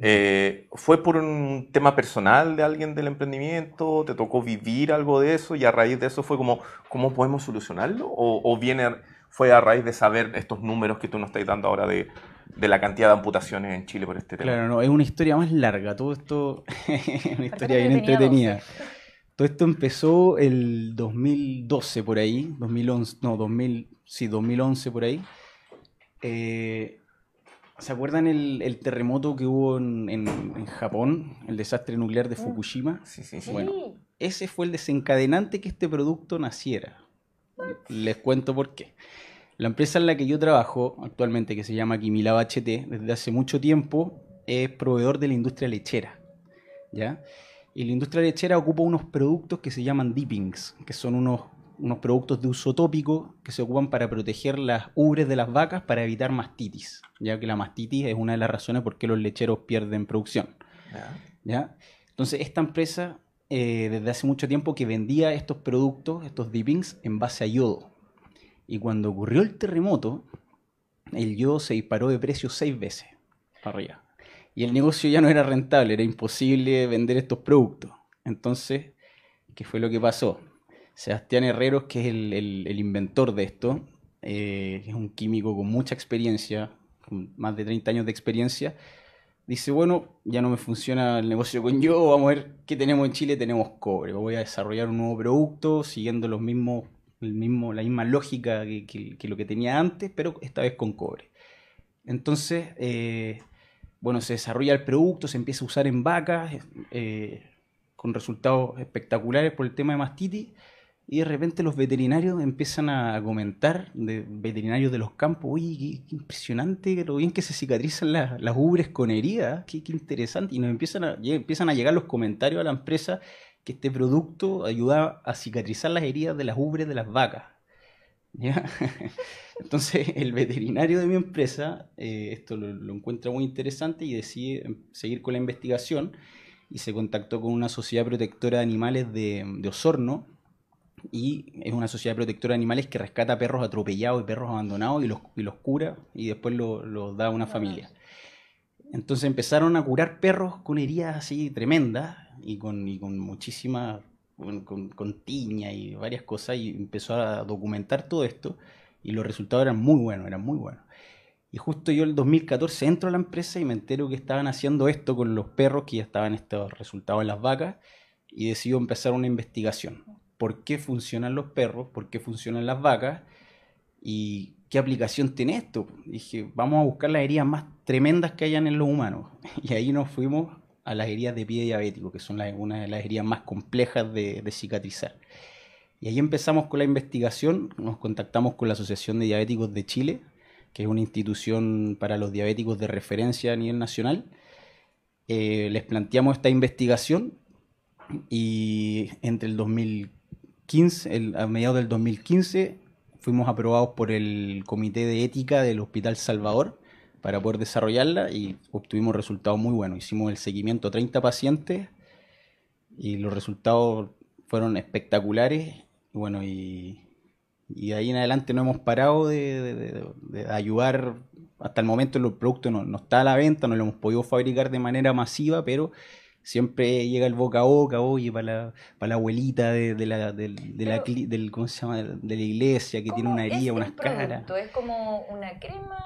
Eh, ¿Fue por un tema personal de alguien del emprendimiento? ¿Te tocó vivir algo de eso y a raíz de eso fue como, ¿cómo podemos solucionarlo? ¿O, o viene, fue a raíz de saber estos números que tú nos estás dando ahora de, de la cantidad de amputaciones en Chile por este tema? Claro, no, es una historia más larga. Todo esto es una historia bien entretenida. Todo esto empezó el 2012 por ahí, 2011, no, 2000, sí, 2011 por ahí. Eh, ¿Se acuerdan el, el terremoto que hubo en, en- en Japón, el desastre nuclear de Fukushima? Sí, sí, sí. Bueno, ese fue el desencadenante que este producto naciera. Les cuento por qué. La empresa en la que yo trabajo actualmente, que se llama Quimilab HT, desde hace mucho tiempo es proveedor de la industria lechera. ¿ya? Y la industria lechera ocupa unos productos que se llaman dippings, que son unos, unos productos de uso tópico que se ocupan para proteger las ubres de las vacas para evitar mastitis, ya que la mastitis es una de las razones por qué los lecheros pierden producción. Ya. ¿ya? Entonces, esta empresa, eh, desde hace mucho tiempo, que vendía estos productos, estos dippings, en base a yodo. Y cuando ocurrió el terremoto, el yodo se disparó de precio seis veces para arriba. Y el negocio ya no era rentable, era imposible vender estos productos. Entonces, ¿qué fue lo que pasó? Sebastián Herreros, que es el, inventor de esto, eh, es un químico con mucha experiencia, con más de 30 años de experiencia, dice, bueno, ya no me funciona el negocio con yo, vamos a ver qué tenemos en Chile, tenemos cobre, voy a desarrollar un nuevo producto siguiendo los mismos, el mismo, la misma lógica que lo que tenía antes, pero esta vez con cobre. Entonces, eh, bueno, se desarrolla el producto, se empieza a usar en vacas, eh, con resultados espectaculares por el tema de mastitis, y de repente los veterinarios empiezan a comentar, de veterinarios de los campos, oye, qué, impresionante lo bien que se cicatrizan las, las ubres con heridas, qué, qué interesante, y nos empiezan a, empiezan a llegar los comentarios a la empresa que este producto ayuda a cicatrizar las heridas de las ubres de las vacas. Entonces el veterinario de mi empresa eh, esto lo, lo encuentra muy interesante y decide em, seguir con la investigación y se contactó con una sociedad protectora de animales de, de Osorno y es una sociedad protectora de animales que rescata perros atropellados y perros abandonados y los, y los cura y después lo- los da a una familia. Entonces empezaron a curar perros con heridas así tremendas y con, y con muchísima, con, con- tiña y varias cosas y empezó a documentar todo esto y los resultados eran muy buenos, eran muy buenos. Y justo yo el 2014 entro a la empresa y me entero que estaban haciendo esto con los perros que ya estaban estos resultados en las vacas y decido empezar una investigación. ¿Por qué funcionan los perros? ¿Por qué funcionan las vacas? ¿Y qué aplicación tiene esto? Dije, vamos a buscar las heridas más tremendas que hayan en los humanos. Y ahí nos fuimos a las heridas de pie diabético, que son una de las heridas más complejas de, de cicatrizar. Y ahí empezamos con la investigación, nos contactamos con la Asociación de Diabéticos de Chile, que es una institución para los diabéticos de referencia a nivel nacional. Eh, les planteamos esta investigación y entre el 2015, el- a mediados del 2015, fuimos aprobados por el Comité de Ética del Hospital Salvador para poder desarrollarla y obtuvimos resultados muy buenos. Hicimos el seguimiento a 30 pacientes y los resultados fueron espectaculares. Bueno, y, y de ahí en adelante no hemos parado de- de- de ayudar. Hasta el momento el producto no, no está a la venta, no lo hemos podido fabricar de manera masiva, pero siempre llega el boca a boca, oye, para la, para la abuelita de, de la, de la, del, ¿cómo se llama? de la iglesia que tiene ¿Cómo una herida, unas caras. ¿Es como una crema?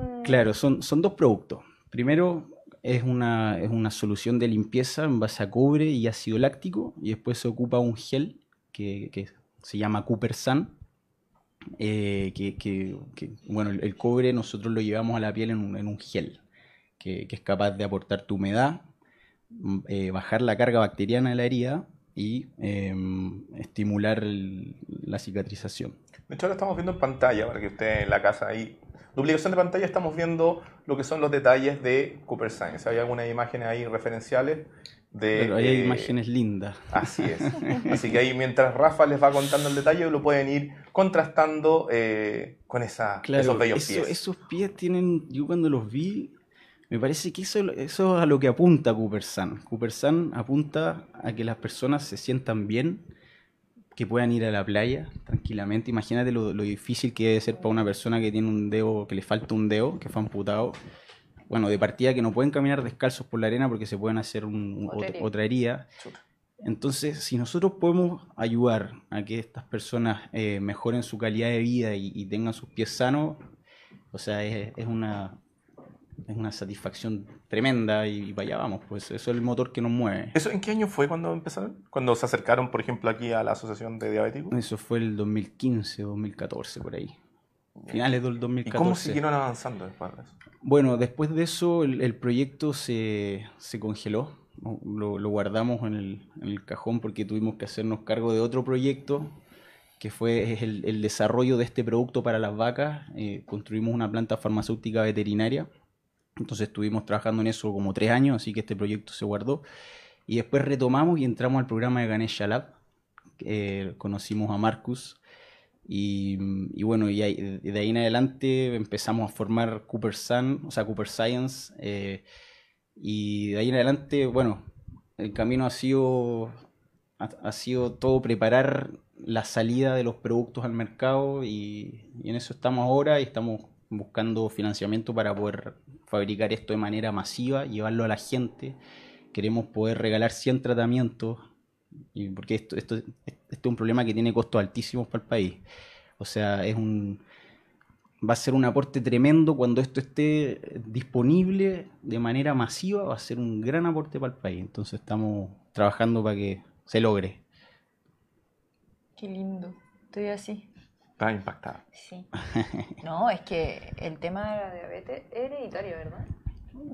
Un... Claro, son, son dos productos. Primero es una, es una solución de limpieza en base a cobre y ácido láctico y después se ocupa un gel que, que se llama Cooper Sun. eh, que, que- que, bueno, el, el cobre nosotros lo llevamos a la piel en un, en un gel que, que es capaz de aportar tu humedad, eh, bajar la carga bacteriana de la herida y em, estimular el- la cicatrización. De hecho, ahora estamos viendo en pantalla, para que usted en la casa ahí. Duplicación de pantalla, estamos viendo lo que son los detalles de Cooper Science. Hay algunas imágenes ahí referenciales de. Pero hay eh, imágenes lindas. Así es. Así que ahí mientras Rafa les va contando el detalle, lo pueden ir contrastando eh, con esa, Claro, esos bellos eso- pies. esos pies tienen, yo cuando los vi, me parece que eso, eso es a lo que apunta Cooper Sun. Cooper Sun apunta a que las personas se sientan bien, que puedan ir a la playa tranquilamente. Imagínate lo, lo difícil que debe ser para una persona que tiene un dedo, que le falta un dedo, que fue amputado. Bueno, de partida que no pueden caminar descalzos por la arena porque se pueden hacer un- Otra ot- herida. otra herida. Chuta. Entonces, si nosotros podemos ayudar a que estas personas eh, mejoren su calidad de vida y, y tengan sus pies sanos, o sea, es, es una, es una satisfacción tremenda y, y para allá vamos, pues eso es el motor que nos mueve. ¿Eso en qué año fue cuando empezaron? Cuando se acercaron, por ejemplo, aquí a la Asociación de Diabéticos. Eso fue el 2015, 2014, por ahí. Finales del ¿Y 2014. cómo siguieron avanzando después de eso? Bueno, después de eso el, el proyecto se, se congeló, lo, lo guardamos en el, en el cajón porque tuvimos que hacernos cargo de otro proyecto que fue el, el desarrollo de este producto para las vacas. Eh, construimos una planta farmacéutica veterinaria, entonces estuvimos trabajando en eso como tres años, así que este proyecto se guardó. Y después retomamos y entramos al programa de Ganesha Lab. Eh, conocimos a Marcus y, bueno, y de ahí en adelante empezamos a formar Cooper Sun, o sea, Cooper Science. eh, y de ahí en adelante, bueno, el camino ha sido, ha, sido todo preparar la salida de los productos al mercado y en eso estamos ahora y estamos buscando financiamiento para poder fabricar esto de manera masiva, llevarlo a la gente. Queremos poder regalar 100 tratamientos porque esto, esto, esto es un problema que tiene costos altísimos para el país. O sea, es un va a ser un aporte tremendo cuando esto esté disponible de manera masiva, va a ser un gran aporte para el país. Entonces estamos trabajando para que se logre. Qué lindo. Estoy así. Estaba impactada. Sí. No, es que el tema de la diabetes es hereditario, ¿verdad?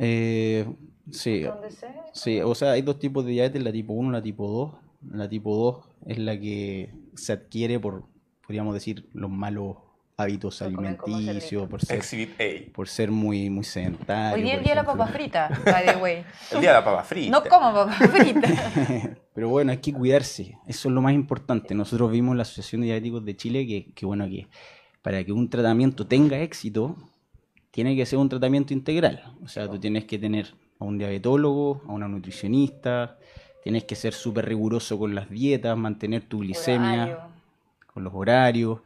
Eh, sí, sé. sí, o sea, hay dos tipos de diabetes, la tipo 1 y la tipo 2. La tipo 2 es la que se adquiere por, podríamos decir, los malos hábitos alimenticios, por ser, Exhibit A. por ser muy, muy sedentario. Hoy día el día de la papa frita, by the way. El día de la papa frita. No como papa frita. Pero bueno, hay que cuidarse, eso es lo más importante. Nosotros vimos en la Asociación de Diabéticos de Chile que, que, bueno, que para que un tratamiento tenga éxito, tiene que ser un tratamiento integral. O sea, tú tienes que tener a un diabetólogo, a una nutricionista, tienes que ser súper riguroso con las dietas, mantener tu glicemia, Horario. con los horarios.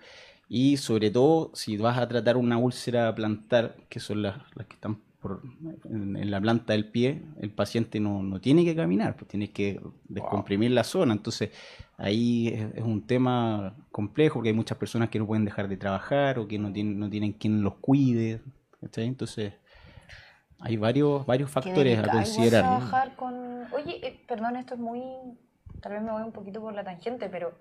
Y sobre todo, si vas a tratar una úlcera plantar, que son las, las que están por- en, en la planta del pie, el paciente no, no tiene que caminar, pues tienes que descomprimir la zona. Entonces, ahí es, es un tema complejo, porque hay muchas personas que no pueden dejar de trabajar o que no tienen, no tienen quien los cuide. Entonces, hay varios, varios factores a considerar. ¿no? trabajar con... Oye, eh, perdón, esto es muy... Tal vez me voy un poquito por la tangente, pero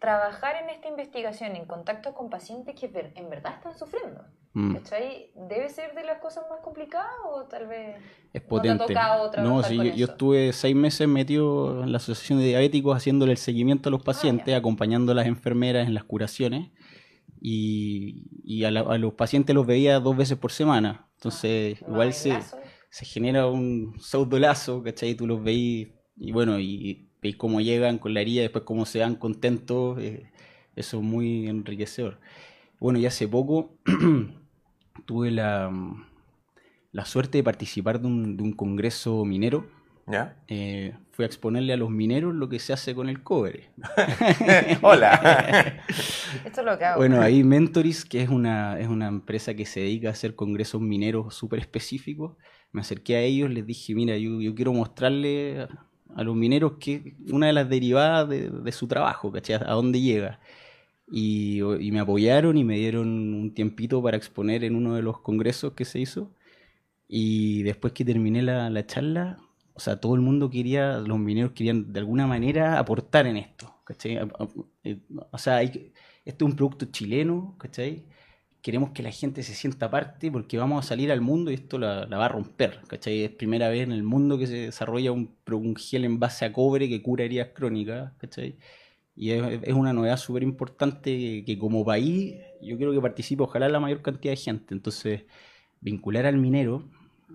trabajar en esta investigación en contacto con pacientes que en verdad están sufriendo, Mm. ¿cachai? ¿Debe ser de las cosas más complicadas o tal vez Es no te ha potente. tocado No, sí, con yo, estuve seis meses metido en la Asociación de Diabéticos haciéndole el seguimiento a los pacientes, Ah, ya. acompañando a las enfermeras en las curaciones. Y, y a, la- a los pacientes los veía dos veces por semana. Entonces, Ah, igual se, se genera un saudolazo, ¿cachai? Tú los veis y bueno, y veis cómo llegan con la herida, después cómo se van contentos. eh, eso es muy enriquecedor. Bueno, y hace poco tuve la, la suerte de participar de un, de un congreso minero. ¿Ya? Eh, fui a exponerle a los mineros lo que se hace con el cobre. Hola. Esto es lo que hago. Bueno, ahí Mentoris, que es una, es una empresa que se dedica a hacer congresos mineros súper específicos, me acerqué a ellos, les dije, mira, yo, yo quiero mostrarle a, los mineros que una de las derivadas de, su trabajo, ¿cachai? A dónde llega. Y, me apoyaron y me dieron un tiempito para exponer en uno de los congresos que se hizo. Y después que terminé la, la charla, o sea, todo el mundo quería, los mineros querían de alguna manera aportar en esto, ¿cachai? Eh, O sea, hay este es un producto chileno, ¿cachai? Queremos que la gente se sienta parte porque vamos a salir al mundo y esto la, la va a romper, ¿cachai? Es primera vez en el mundo que se desarrolla un, un gel en base a cobre que cura heridas crónicas, ¿cachai? Y es, es una novedad súper importante que, que como país yo quiero que participe ojalá la mayor cantidad de gente. Entonces, vincular al minero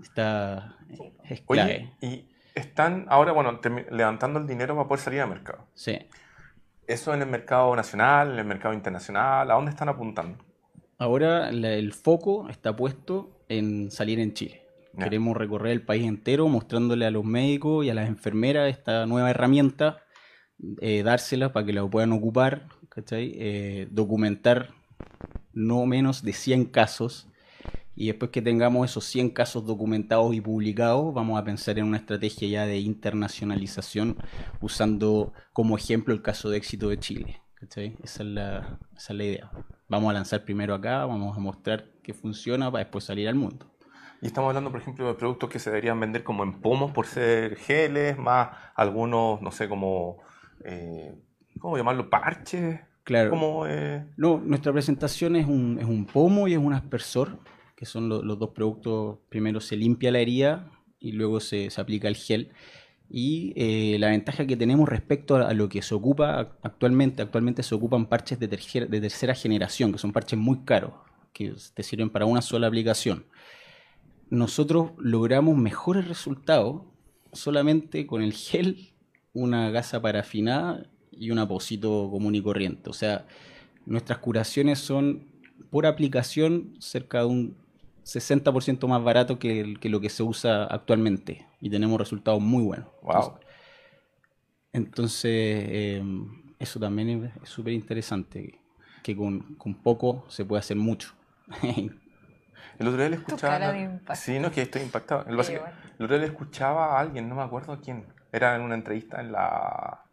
está, es clave. Oye, y están ahora, bueno, levantando el dinero para poder salir al mercado. Sí. ¿Eso en el mercado nacional, en el mercado internacional? ¿A dónde están apuntando? Ahora la- el foco está puesto en salir en Chile. Queremos recorrer el país entero mostrándole a los médicos y a las enfermeras esta nueva herramienta, eh, dársela para que la puedan ocupar. Eh, documentar no menos de 100 casos y después que tengamos esos 100 casos documentados y publicados, vamos a pensar en una estrategia ya de internacionalización usando como ejemplo el caso de éxito de Chile. ¿cachai? Esa es la, esa es la idea. Vamos a lanzar primero acá, vamos a mostrar que funciona para después salir al mundo. Y estamos hablando, por ejemplo, de productos que se deberían vender como en pomos por ser geles, más algunos, no sé, como, eh, ¿cómo llamarlo? Parches. Claro. Como, eh, No, nuestra presentación es un, es un pomo y es un aspersor, que son lo- los dos productos. Primero se limpia la herida y luego se, se aplica el gel. Y eh, la ventaja que tenemos respecto a, lo que se ocupa ac- actualmente, actualmente se ocupan parches de, tercera- de tercera generación, que son parches muy caros, que te sirven para una sola aplicación. Nosotros logramos mejores resultados solamente con el gel, una gasa parafinada y un apósito común y corriente. O sea, nuestras curaciones son por aplicación cerca de un 60% más barato que lo que se usa actualmente y tenemos resultados muy buenos. wow. Entonces, eh, eso también es súper interesante, que con, con poco se puede hacer mucho. El otro día le escuchaba. de. Sí, no, que estoy impactado. El, Sí, el bueno. otro día le escuchaba a alguien, no me acuerdo quién. Era en una entrevista en la.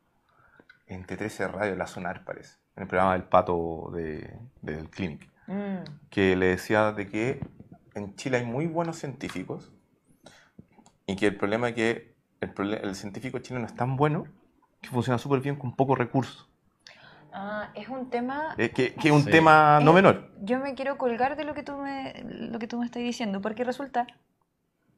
En T13 Radio, en la Sonar, parece. En el programa del pato de, del Clinic. Mm. Que le decía de que en Chile hay muy buenos científicos. Y que el problema es que el, el científico chileno es tan bueno que funciona súper bien con pocos recursos. Ah, es un tema Eh, que, que es un Sí. tema no Eh, menor. Yo me quiero colgar de lo que tú me, lo que tú me estás diciendo, porque resulta,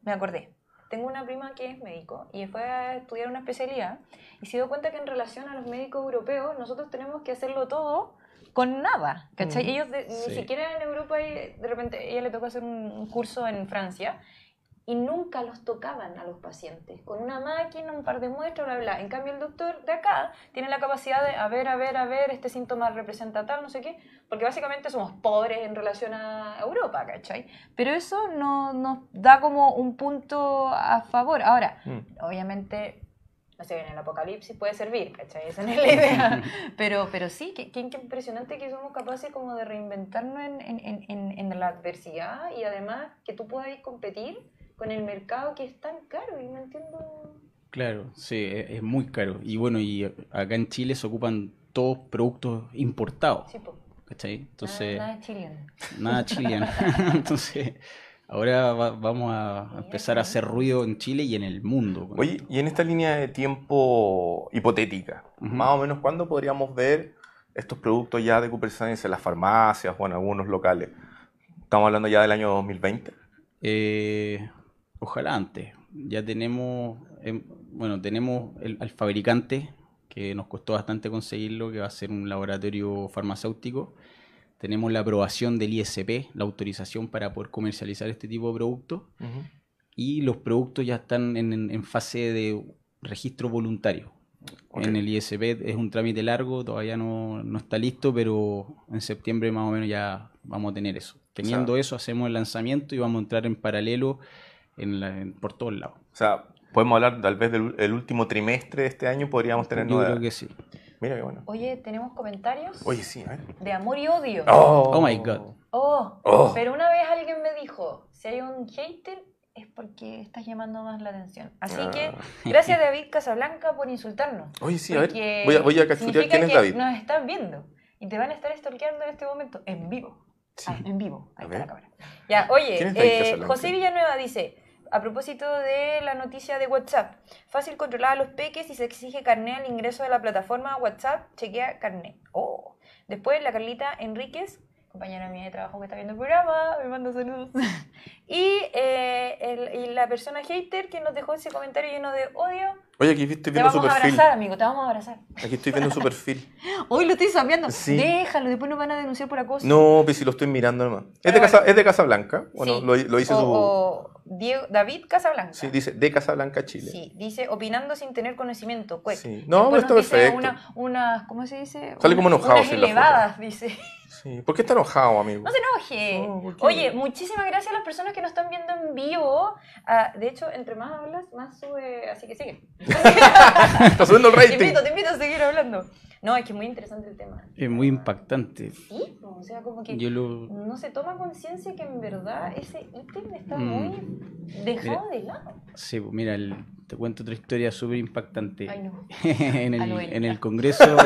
me acordé, tengo una prima que es médico y fue a estudiar una especialidad y se dio cuenta que en relación a los médicos europeos nosotros tenemos que hacerlo todo con nada, ¿cachai? Mm. Ellos de- Sí. ni siquiera en Europa, y de repente ella le tocó hacer un curso en Francia y nunca los tocaban a los pacientes, con una máquina, un par de muestras, bla, bla. En cambio, el doctor de acá tiene la capacidad de, a ver, a ver, a ver, este síntoma representa tal, no sé qué, porque básicamente somos pobres en relación a Europa, ¿cachai? Pero eso no, nos da como un punto a favor. Ahora, Mm. obviamente, no sé, en el apocalipsis puede servir, ¿cachai? Esa no es la idea. Pero, pero sí, qué, qué- qué impresionante que somos capaces como de reinventarnos en, en, en- en, en la adversidad y además que tú puedas competir con el mercado que es tan caro y no entiendo... Claro, sí, es, es muy caro. Y bueno, y acá en Chile se ocupan todos productos importados, Sí, po. ¿cachai? Entonces, nada, nada chileno. nada chileno. Entonces, ahora va- vamos a empezar a hacer ruido en Chile y en el mundo. Oye, esto. y en esta línea de tiempo hipotética, más o menos, ¿cuándo podríamos ver estos productos ya de Cooper Science en las farmacias o en algunos locales? Estamos hablando ya del año 2020. Eh, ojalá antes. Ya tenemos, em, bueno, tenemos el, al fabricante, que nos costó bastante conseguirlo, que va a ser un laboratorio farmacéutico. Tenemos la aprobación del ISP, la autorización para poder comercializar este tipo de productos. y los productos ya están en, fase de registro voluntario. En el ISP. Es un trámite largo, todavía no, no está listo, pero en septiembre más o menos ya vamos a tener eso. Teniendo eso, hacemos el lanzamiento y vamos a entrar en paralelo en la- en- por todos lados. O sea, podemos hablar tal vez del el último trimestre de este año, podríamos tener Yo novedades. creo que sí. Mira qué bueno. Oye, tenemos comentarios Oye, sí, a ver. de amor y odio. Oh, Oh my God. Oh, Oh. pero una vez alguien me dijo, si hay un hater es porque estás llamando más la atención. Así Ah. que gracias David Casablanca por insultarnos. Oye, sí, a ver. Voy a, voy a significa quién es que David. Nos están viendo y te van a estar stalkeando en este momento en vivo. Sí. Ah, en vivo. A Ahí está ver. la cámara. Ya, oye, ¿Quién es David eh? José Villanueva dice, a propósito de la noticia de WhatsApp, fácil controlar a los peques y se exige carné al ingreso de la plataforma WhatsApp, chequea carné. Oh. Después la Carlita Enríquez, compañera mía de trabajo que está viendo el programa, me manda saludos. y, eh, el- y la persona hater que nos dejó ese comentario lleno de odio, Oye, aquí estoy te viendo su vamos a perfil. abrazar, amigo, te vamos a abrazar. Aquí estoy viendo su perfil. Hoy lo estoy sapeando. Sí. Déjalo, después nos van a denunciar por acoso. No, pues si lo estoy mirando nomás. Es de, Casa, es de Casablanca. Bueno, Sí. lo, lo dice o, su. o Diego, David Casablanca. Sí, dice de Casablanca, Chile. Sí, dice opinando sin tener conocimiento. cuec. Sí. No, pero está dice perfecto. Una, una- ¿Cómo se dice? Sale como Una- enojado, Unas elevadas, dice. Sí. ¿Por qué está enojado, amigo? No se enoje. No. Oye, muchísimas gracias a las personas que nos están viendo en vivo. Ah, de hecho, entre más hablas, más sube. Así que sigue. Está subiendo el te rating. invito, te invito a seguir hablando. No, es que es muy interesante el tema. Es muy impactante. Sí, o sea, como que Yo lo, no se toma conciencia que en verdad ese ítem está Mm. muy dejado de lado. sí, pues, mira, el- te cuento otra historia súper impactante. Ay, no. en, el, Anuel. en el congreso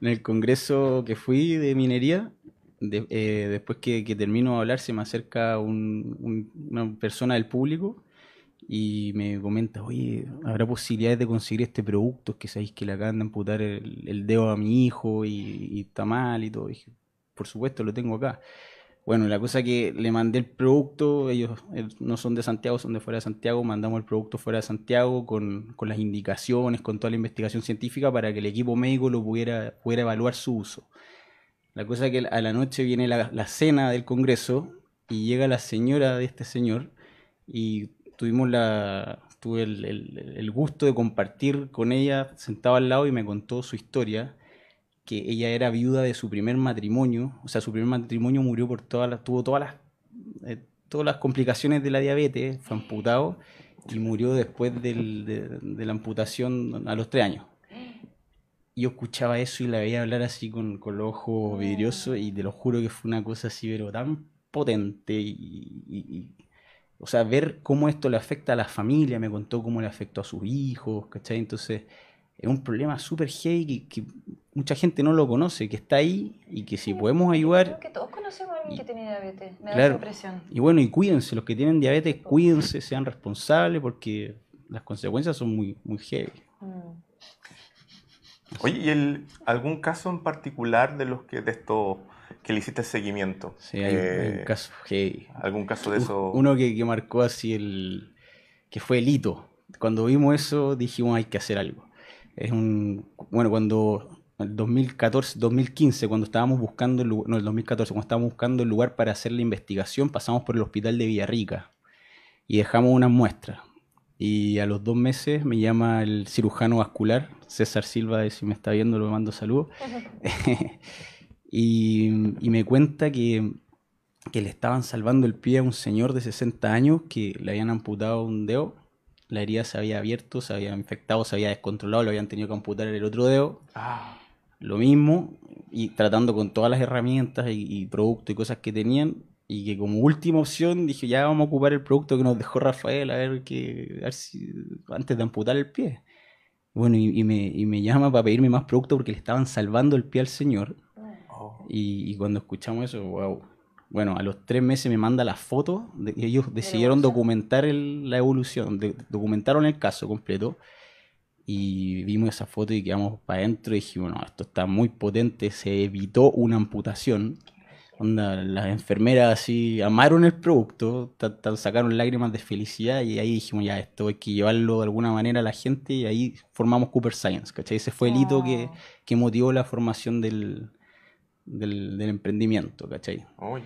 en el congreso que fui de minería eh, después que, que termino de hablar se me acerca un- un- una persona del público y me comenta oye habrá posibilidades de conseguir este producto Es que sabéis que le acaban de amputar el, el dedo a mi hijo y, y está mal y todo Y dije por supuesto lo tengo acá bueno, la cosa que le mandé el producto, ellos eh, no son de Santiago, son de fuera de Santiago, mandamos el producto fuera de Santiago con, con las indicaciones, con toda la investigación científica para que el equipo médico lo pudiera, pudiera evaluar su uso. La cosa que a la noche viene la, la cena del Congreso y llega la señora de este señor y tuvimos la, tuve el, el- el gusto de compartir con ella sentado al lado y me contó su historia que ella era viuda de su primer matrimonio, o sea, su primer matrimonio murió por todas las, tuvo todas las, eh, todas las complicaciones de la diabetes, fue amputado y murió después de, la amputación a los tres años. Yo escuchaba eso y la veía hablar así con, con los ojos vidriosos y te lo juro que fue una cosa así, pero tan potente y- o sea, ver cómo esto le afecta a la familia, me contó cómo le afectó a sus hijos, ¿cachai? Entonces, es un problema súper heavy que, que mucha gente no lo conoce, que está ahí y que si podemos ayudar... Creo que todos conocemos a alguien que tiene diabetes. Me da Claro. esa impresión. Y bueno, y cuídense, los que tienen diabetes, cuídense, sean responsables porque las consecuencias son muy, muy heavy. Mm. Oye, ¿y el, algún caso en particular de los que de estos que le hiciste seguimiento? Sí, hay, Eh, un caso heavy. ¿Algún caso de eso? Uno que, que marcó así el... que fue el hito. Cuando vimos eso dijimos hay que hacer algo. Es un... Bueno, cuando... El 2014, 2015, cuando estábamos buscando el lugar, no, el 2014, cuando estábamos buscando el lugar para hacer la investigación, pasamos por el hospital de Villarrica y dejamos unas muestras. Y a los dos meses me llama el cirujano vascular, César Silva, y si me está viendo, le mando saludos. y, y me cuenta que, que le estaban salvando el pie a un señor de 60 años que le habían amputado un dedo. La herida se había abierto, se había infectado, se había descontrolado, le habían tenido que amputar el otro dedo. Ah, Lo mismo, y tratando con todas las herramientas y, y productos y cosas que tenían. Y que como última opción dije, ya vamos a ocupar el producto que nos dejó Rafael, a ver, que, a ver si, antes de amputar el pie. Bueno, y, y me, y me llama para pedirme más producto porque le estaban salvando el pie al señor. oh. Y, y cuando escuchamos eso, wow. Bueno, a los tres meses me manda las fotos. De, y ellos decidieron documentar el- la evolución, de- documentaron el caso completo. Y vimos esa foto y quedamos para adentro y dijimos, no, esto está muy potente, se evitó una amputación. Onda, las enfermeras así amaron el producto, sacaron lágrimas de felicidad y ahí dijimos, ya, esto hay que llevarlo de alguna manera a la gente y ahí formamos Cooper Science, ¿cachai? Ese fue el hito que, Oh. que motivó la formación del, del, del emprendimiento, ¿cachai? Oye.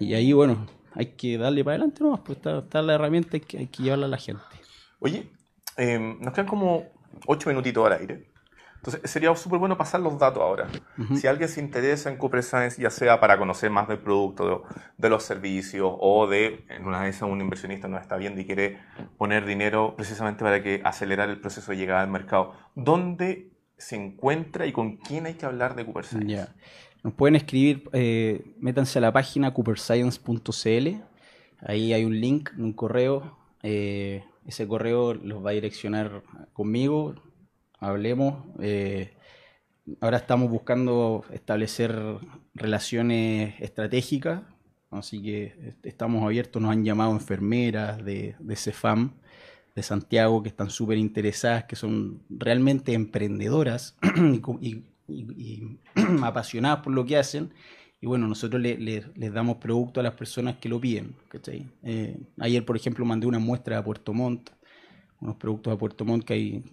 Y ahí, bueno, hay que darle para adelante nomás, pues está, está la herramienta, hay que, hay que llevarla a la gente. Oye, eh, nos quedan como 8 minutitos al aire. Entonces sería súper bueno pasar los datos ahora. Si alguien se interesa en Cooper Science, ya sea para conocer más del producto, de, de los servicios o de, en una de esas, un inversionista nos está viendo y quiere poner dinero precisamente para que acelerar el proceso de llegada al mercado, ¿dónde se encuentra y con quién hay que hablar de Cooper Science? Ya. Nos pueden escribir, eh, métanse a la página cooperscience.cl. Ahí hay un link, un correo. eh, ese correo los va a direccionar conmigo. Hablemos. eh, ahora estamos buscando establecer relaciones estratégicas. Así que est- estamos abiertos. Nos han llamado enfermeras de, de CEFAM de Santiago que están súper interesadas, que son realmente emprendedoras y, y- y- y apasionadas por lo que hacen. Y bueno, nosotros le- le- les damos producto a las personas que lo piden. Eh, ayer, por ejemplo, mandé una muestra a Puerto Montt, unos productos a Puerto Montt que ahí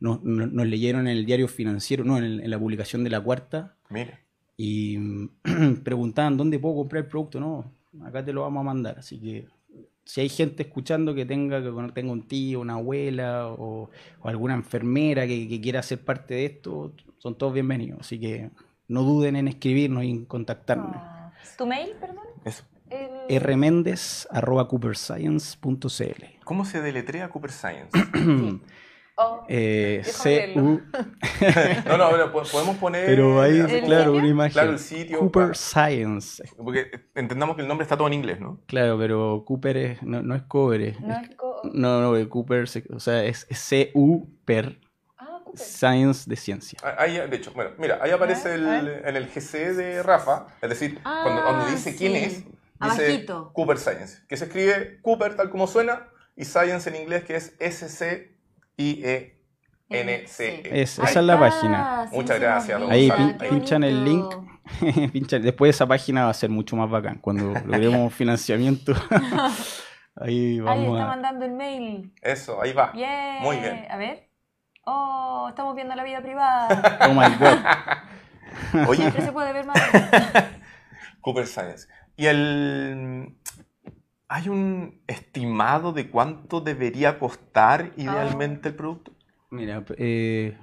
nos, nos- nos leyeron en el diario financiero, no, en, el- en la publicación de la cuarta, Mire, y mm, preguntaban dónde puedo comprar el producto. No, acá te lo vamos a mandar. Así que si hay gente escuchando que tenga, que tenga un tío, una abuela o, o alguna enfermera que, que quiera ser parte de esto, son todos bienvenidos. Así que no duden en escribirnos y en contactarnos. Ah. ¿Tu mail, perdón? eso. El... rmendez.cooperscience.cl ¿Cómo se deletrea Cooper Science? Oh, eh, C U No, no, pero po- podemos poner... pero ahí ¿El claro sitio? una imagen Claro, el sitio, Cooper. Science Porque entendamos que el nombre está todo en inglés, ¿no? claro pero Cooper es, no, no es cobre no es co- No, no, Cooper, o sea, es C-U-Per, Ah, Cooper. Science de ciencia. Ah, Ahí, de hecho, bueno, mira, ahí aparece el, en el GC de Rafa, es decir, cuando, Ah, cuando dice quién sí. es, dice Abajito. Cooper Science, que se escribe Cooper tal como suena y Science en inglés que es S-C-I-E-N-C-E. Es- Ahí esa es la página. sí, Muchas sí, gracias, Ahí pin- pinchan el link. Después esa página va a ser mucho más bacán. Cuando logremos financiamiento, ahí Ahí vamos está a... mandando el mail. Eso, ahí va. Bien. Muy bien. A ver. Oh, estamos viendo la vida privada. Oh my god. Oye, Siempre se puede ver más. Cooper Science. Y el... ¿Hay un estimado de cuánto debería costar idealmente el producto? Mira, eh,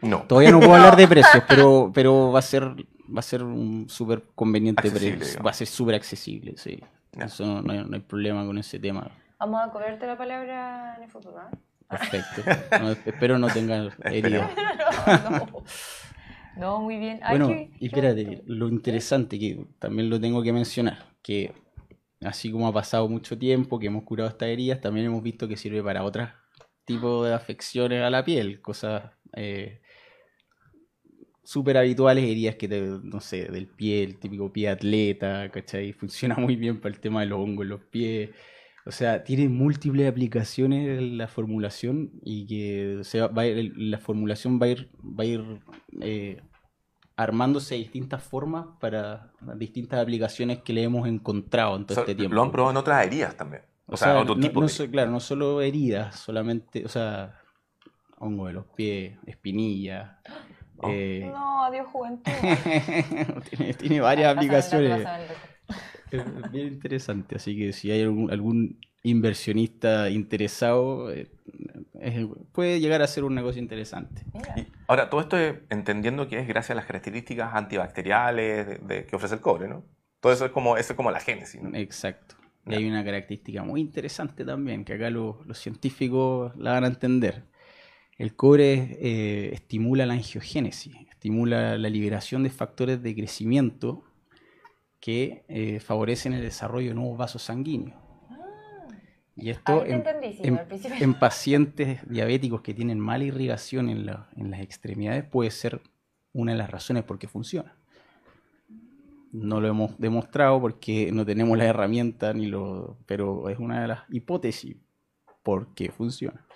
No. todavía no puedo hablar de precios, pero, pero va a ser va a ser un súper conveniente precio. Va a ser súper accesible, sí. Ya. Eso no, no hay, no hay problema con ese tema. Vamos a cobrarte la palabra en el futuro. ¿eh? Perfecto. No, espero no tengan heridas. no. no, muy bien. Ay, Bueno, qué- y espérate, lo interesante que también lo tengo que mencionar, que así como ha pasado mucho tiempo que hemos curado estas heridas, también hemos visto que sirve para otros tipos de afecciones a la piel, cosas eh, súper habituales, heridas que te, no sé, del pie, el típico pie atleta, ¿cachai? Funciona muy bien para el tema de los hongos en los pies. O sea, tiene múltiples aplicaciones la formulación y que se va, va a ir- la formulación va a ir, va a ir eh, armándose de distintas formas para distintas aplicaciones que le hemos encontrado en todo O sea, este tiempo. Lo han probado en otras heridas también. O, O sea, sea, otro no, tipo no de... so- claro, no solo heridas, solamente, o sea, hongo de los pies, espinillas. Oh. eh, No, adiós juventud. tiene, tiene varias aplicaciones. Es bien interesante, así que si hay algún, algún inversionista interesado, eh, es- puede llegar a ser un negocio interesante. Y ahora, todo esto es entendiendo que es gracias a las características antibacteriales de- de- que ofrece el cobre, ¿no? Todo eso es como, eso es como la génesis, ¿no? Exacto. Y hay una característica muy interesante también, que acá lo- los científicos la van a entender. El cobre eh, estimula la angiogénesis, estimula la liberación de factores de crecimiento que eh, favorecen el desarrollo de nuevos vasos sanguíneos. Y esto Ahí te en, pacientes diabéticos que tienen mala irrigación en, la- en las extremidades puede ser una de las razones por qué funciona. No lo hemos demostrado porque no tenemos la herramienta, ni lo, pero es una de las hipótesis por qué funciona.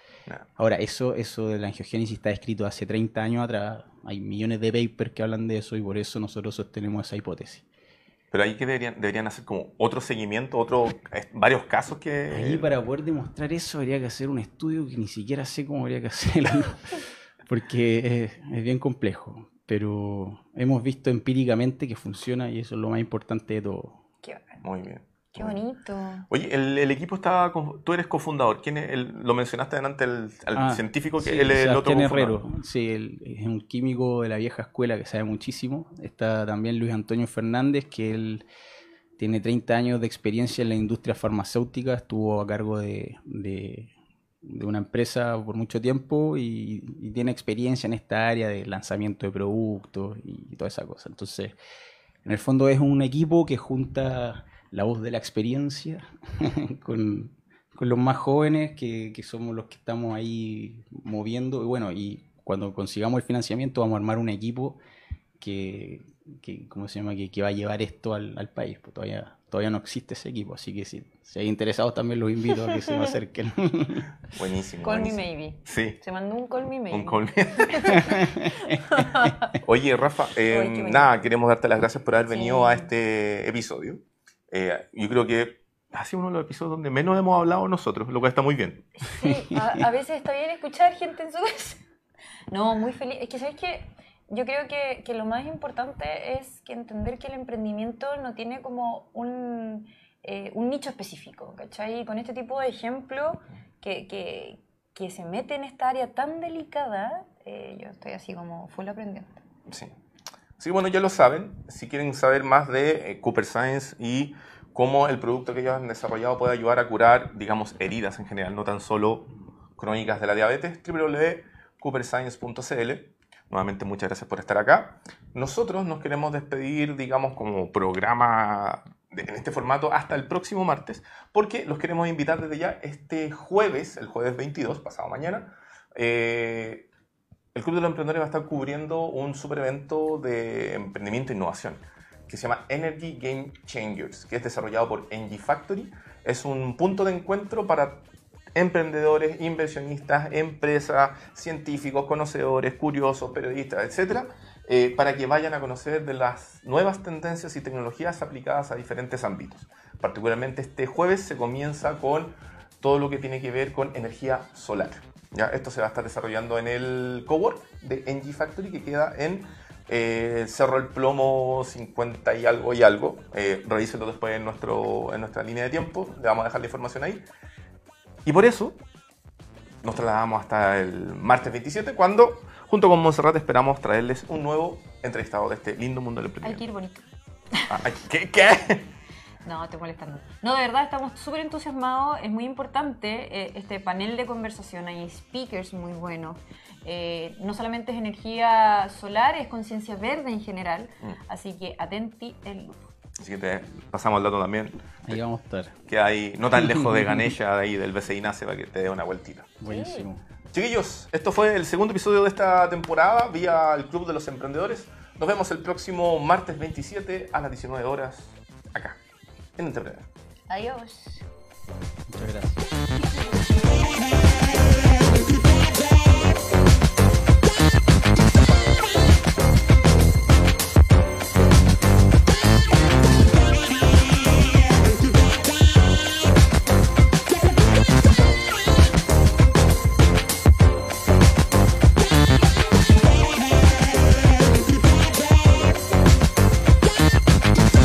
Ahora, eso, eso de la angiogénesis está escrito hace 30 años atrás. Hay millones de papers que hablan de eso y por eso nosotros sostenemos esa hipótesis. Pero ahí que deberían, deberían hacer como otro seguimiento, otro, eh, varios casos que... Ahí para poder demostrar eso habría que hacer un estudio que ni siquiera sé cómo habría que hacerlo, porque es, es bien complejo, pero hemos visto empíricamente que funciona y eso es lo más importante de todo. Muy bien. Qué bonito. Oye, el, el equipo está. tú eres cofundador. ¿Quién es el, lo mencionaste delante el, al Ah, científico que sí, él es el otro. Herrero, sí, él es un químico de la vieja escuela que sabe muchísimo. Está también Luis Antonio Fernández, que él tiene 30 años de experiencia en la industria farmacéutica, estuvo a cargo de, de- de una empresa por mucho tiempo y, y tiene experiencia en esta área de lanzamiento de productos y, toda esa cosa. Entonces, en el fondo es un equipo que junta la voz de la experiencia con, con los más jóvenes que, que somos los que estamos ahí moviendo. Y bueno, y cuando consigamos el financiamiento vamos a armar un equipo que, que ¿cómo se llama? Que, que va a llevar esto al, al país. Pues todavía, todavía no existe ese equipo, así que si, si hay interesados también los invito a que se me acerquen. Buenísimo. Call me maybe. Sí. Se mandó un call me maybe. Un call me- Oye, Rafa, eh, bonito. nada, queremos darte las gracias por haber venido Sí. a este episodio. Eh, yo creo que ha sido uno de los episodios donde menos hemos hablado nosotros, lo cual está muy bien. Sí, a, a veces está bien escuchar gente en su casa. No, muy feliz. Es que, ¿sabes qué? Yo creo que, que lo más importante es que entender que el emprendimiento no tiene como un, eh, un nicho específico, ¿cachai? Y con este tipo de ejemplo que, que, que se mete en esta área tan delicada, eh, yo estoy así como full aprendiendo. Sí. Así que bueno, ya lo saben. Si quieren saber más de eh, Cooper Science y cómo el producto que ellos han desarrollado puede ayudar a curar, digamos, heridas en general, no tan solo crónicas de la diabetes, www.cooperscience.cl. Nuevamente, muchas gracias por estar acá. Nosotros nos queremos despedir, digamos, como programa en este formato hasta el próximo martes, porque los queremos invitar desde ya este jueves, el jueves 22, pasado mañana, eh, el Club de los Emprendedores va a estar cubriendo un super evento de emprendimiento e innovación que se llama Energy Game Changers, que es desarrollado por Engie Factory. Es un punto de encuentro para emprendedores, inversionistas, empresas, científicos, conocedores, curiosos, periodistas, etc., eh, para que vayan a conocer de las nuevas tendencias y tecnologías aplicadas a diferentes ámbitos. Particularmente este jueves se comienza con todo lo que tiene que ver con energía solar. ¿Ya? Esto se va a estar desarrollando en el cowork de NG Factory que queda en eh, Cerro El Plomo 50 y algo y algo. Eh, revísenlo después en, nuestro, en nuestra línea de tiempo, le vamos a dejar la información ahí. Y por eso nos trasladamos hasta el martes 27 cuando junto con Montserrat esperamos traerles un nuevo entrevistado de este lindo mundo del Hay que emprendimiento. ir bonito. Ah, ¿Qué? ¿Qué? No, estoy molestando. No, de verdad, estamos súper entusiasmados. Es muy importante eh, este panel de conversación. Hay speakers muy buenos. Eh, no solamente es energía solar, es conciencia verde en general. Mm. Así que atenti el lujo. Así que te pasamos el dato también. Ahí vamos a estar. Que hay no tan lejos de Ganesha, de ahí del BCI Nace, para que te dé una vueltita. Buenísimo. Chiquillos, esto fue el segundo episodio de esta temporada vía el Club de los Emprendedores. Nos vemos el próximo martes 27 a las 19 horas acá, en Entrepreneur. Adiós. Muchas gracias.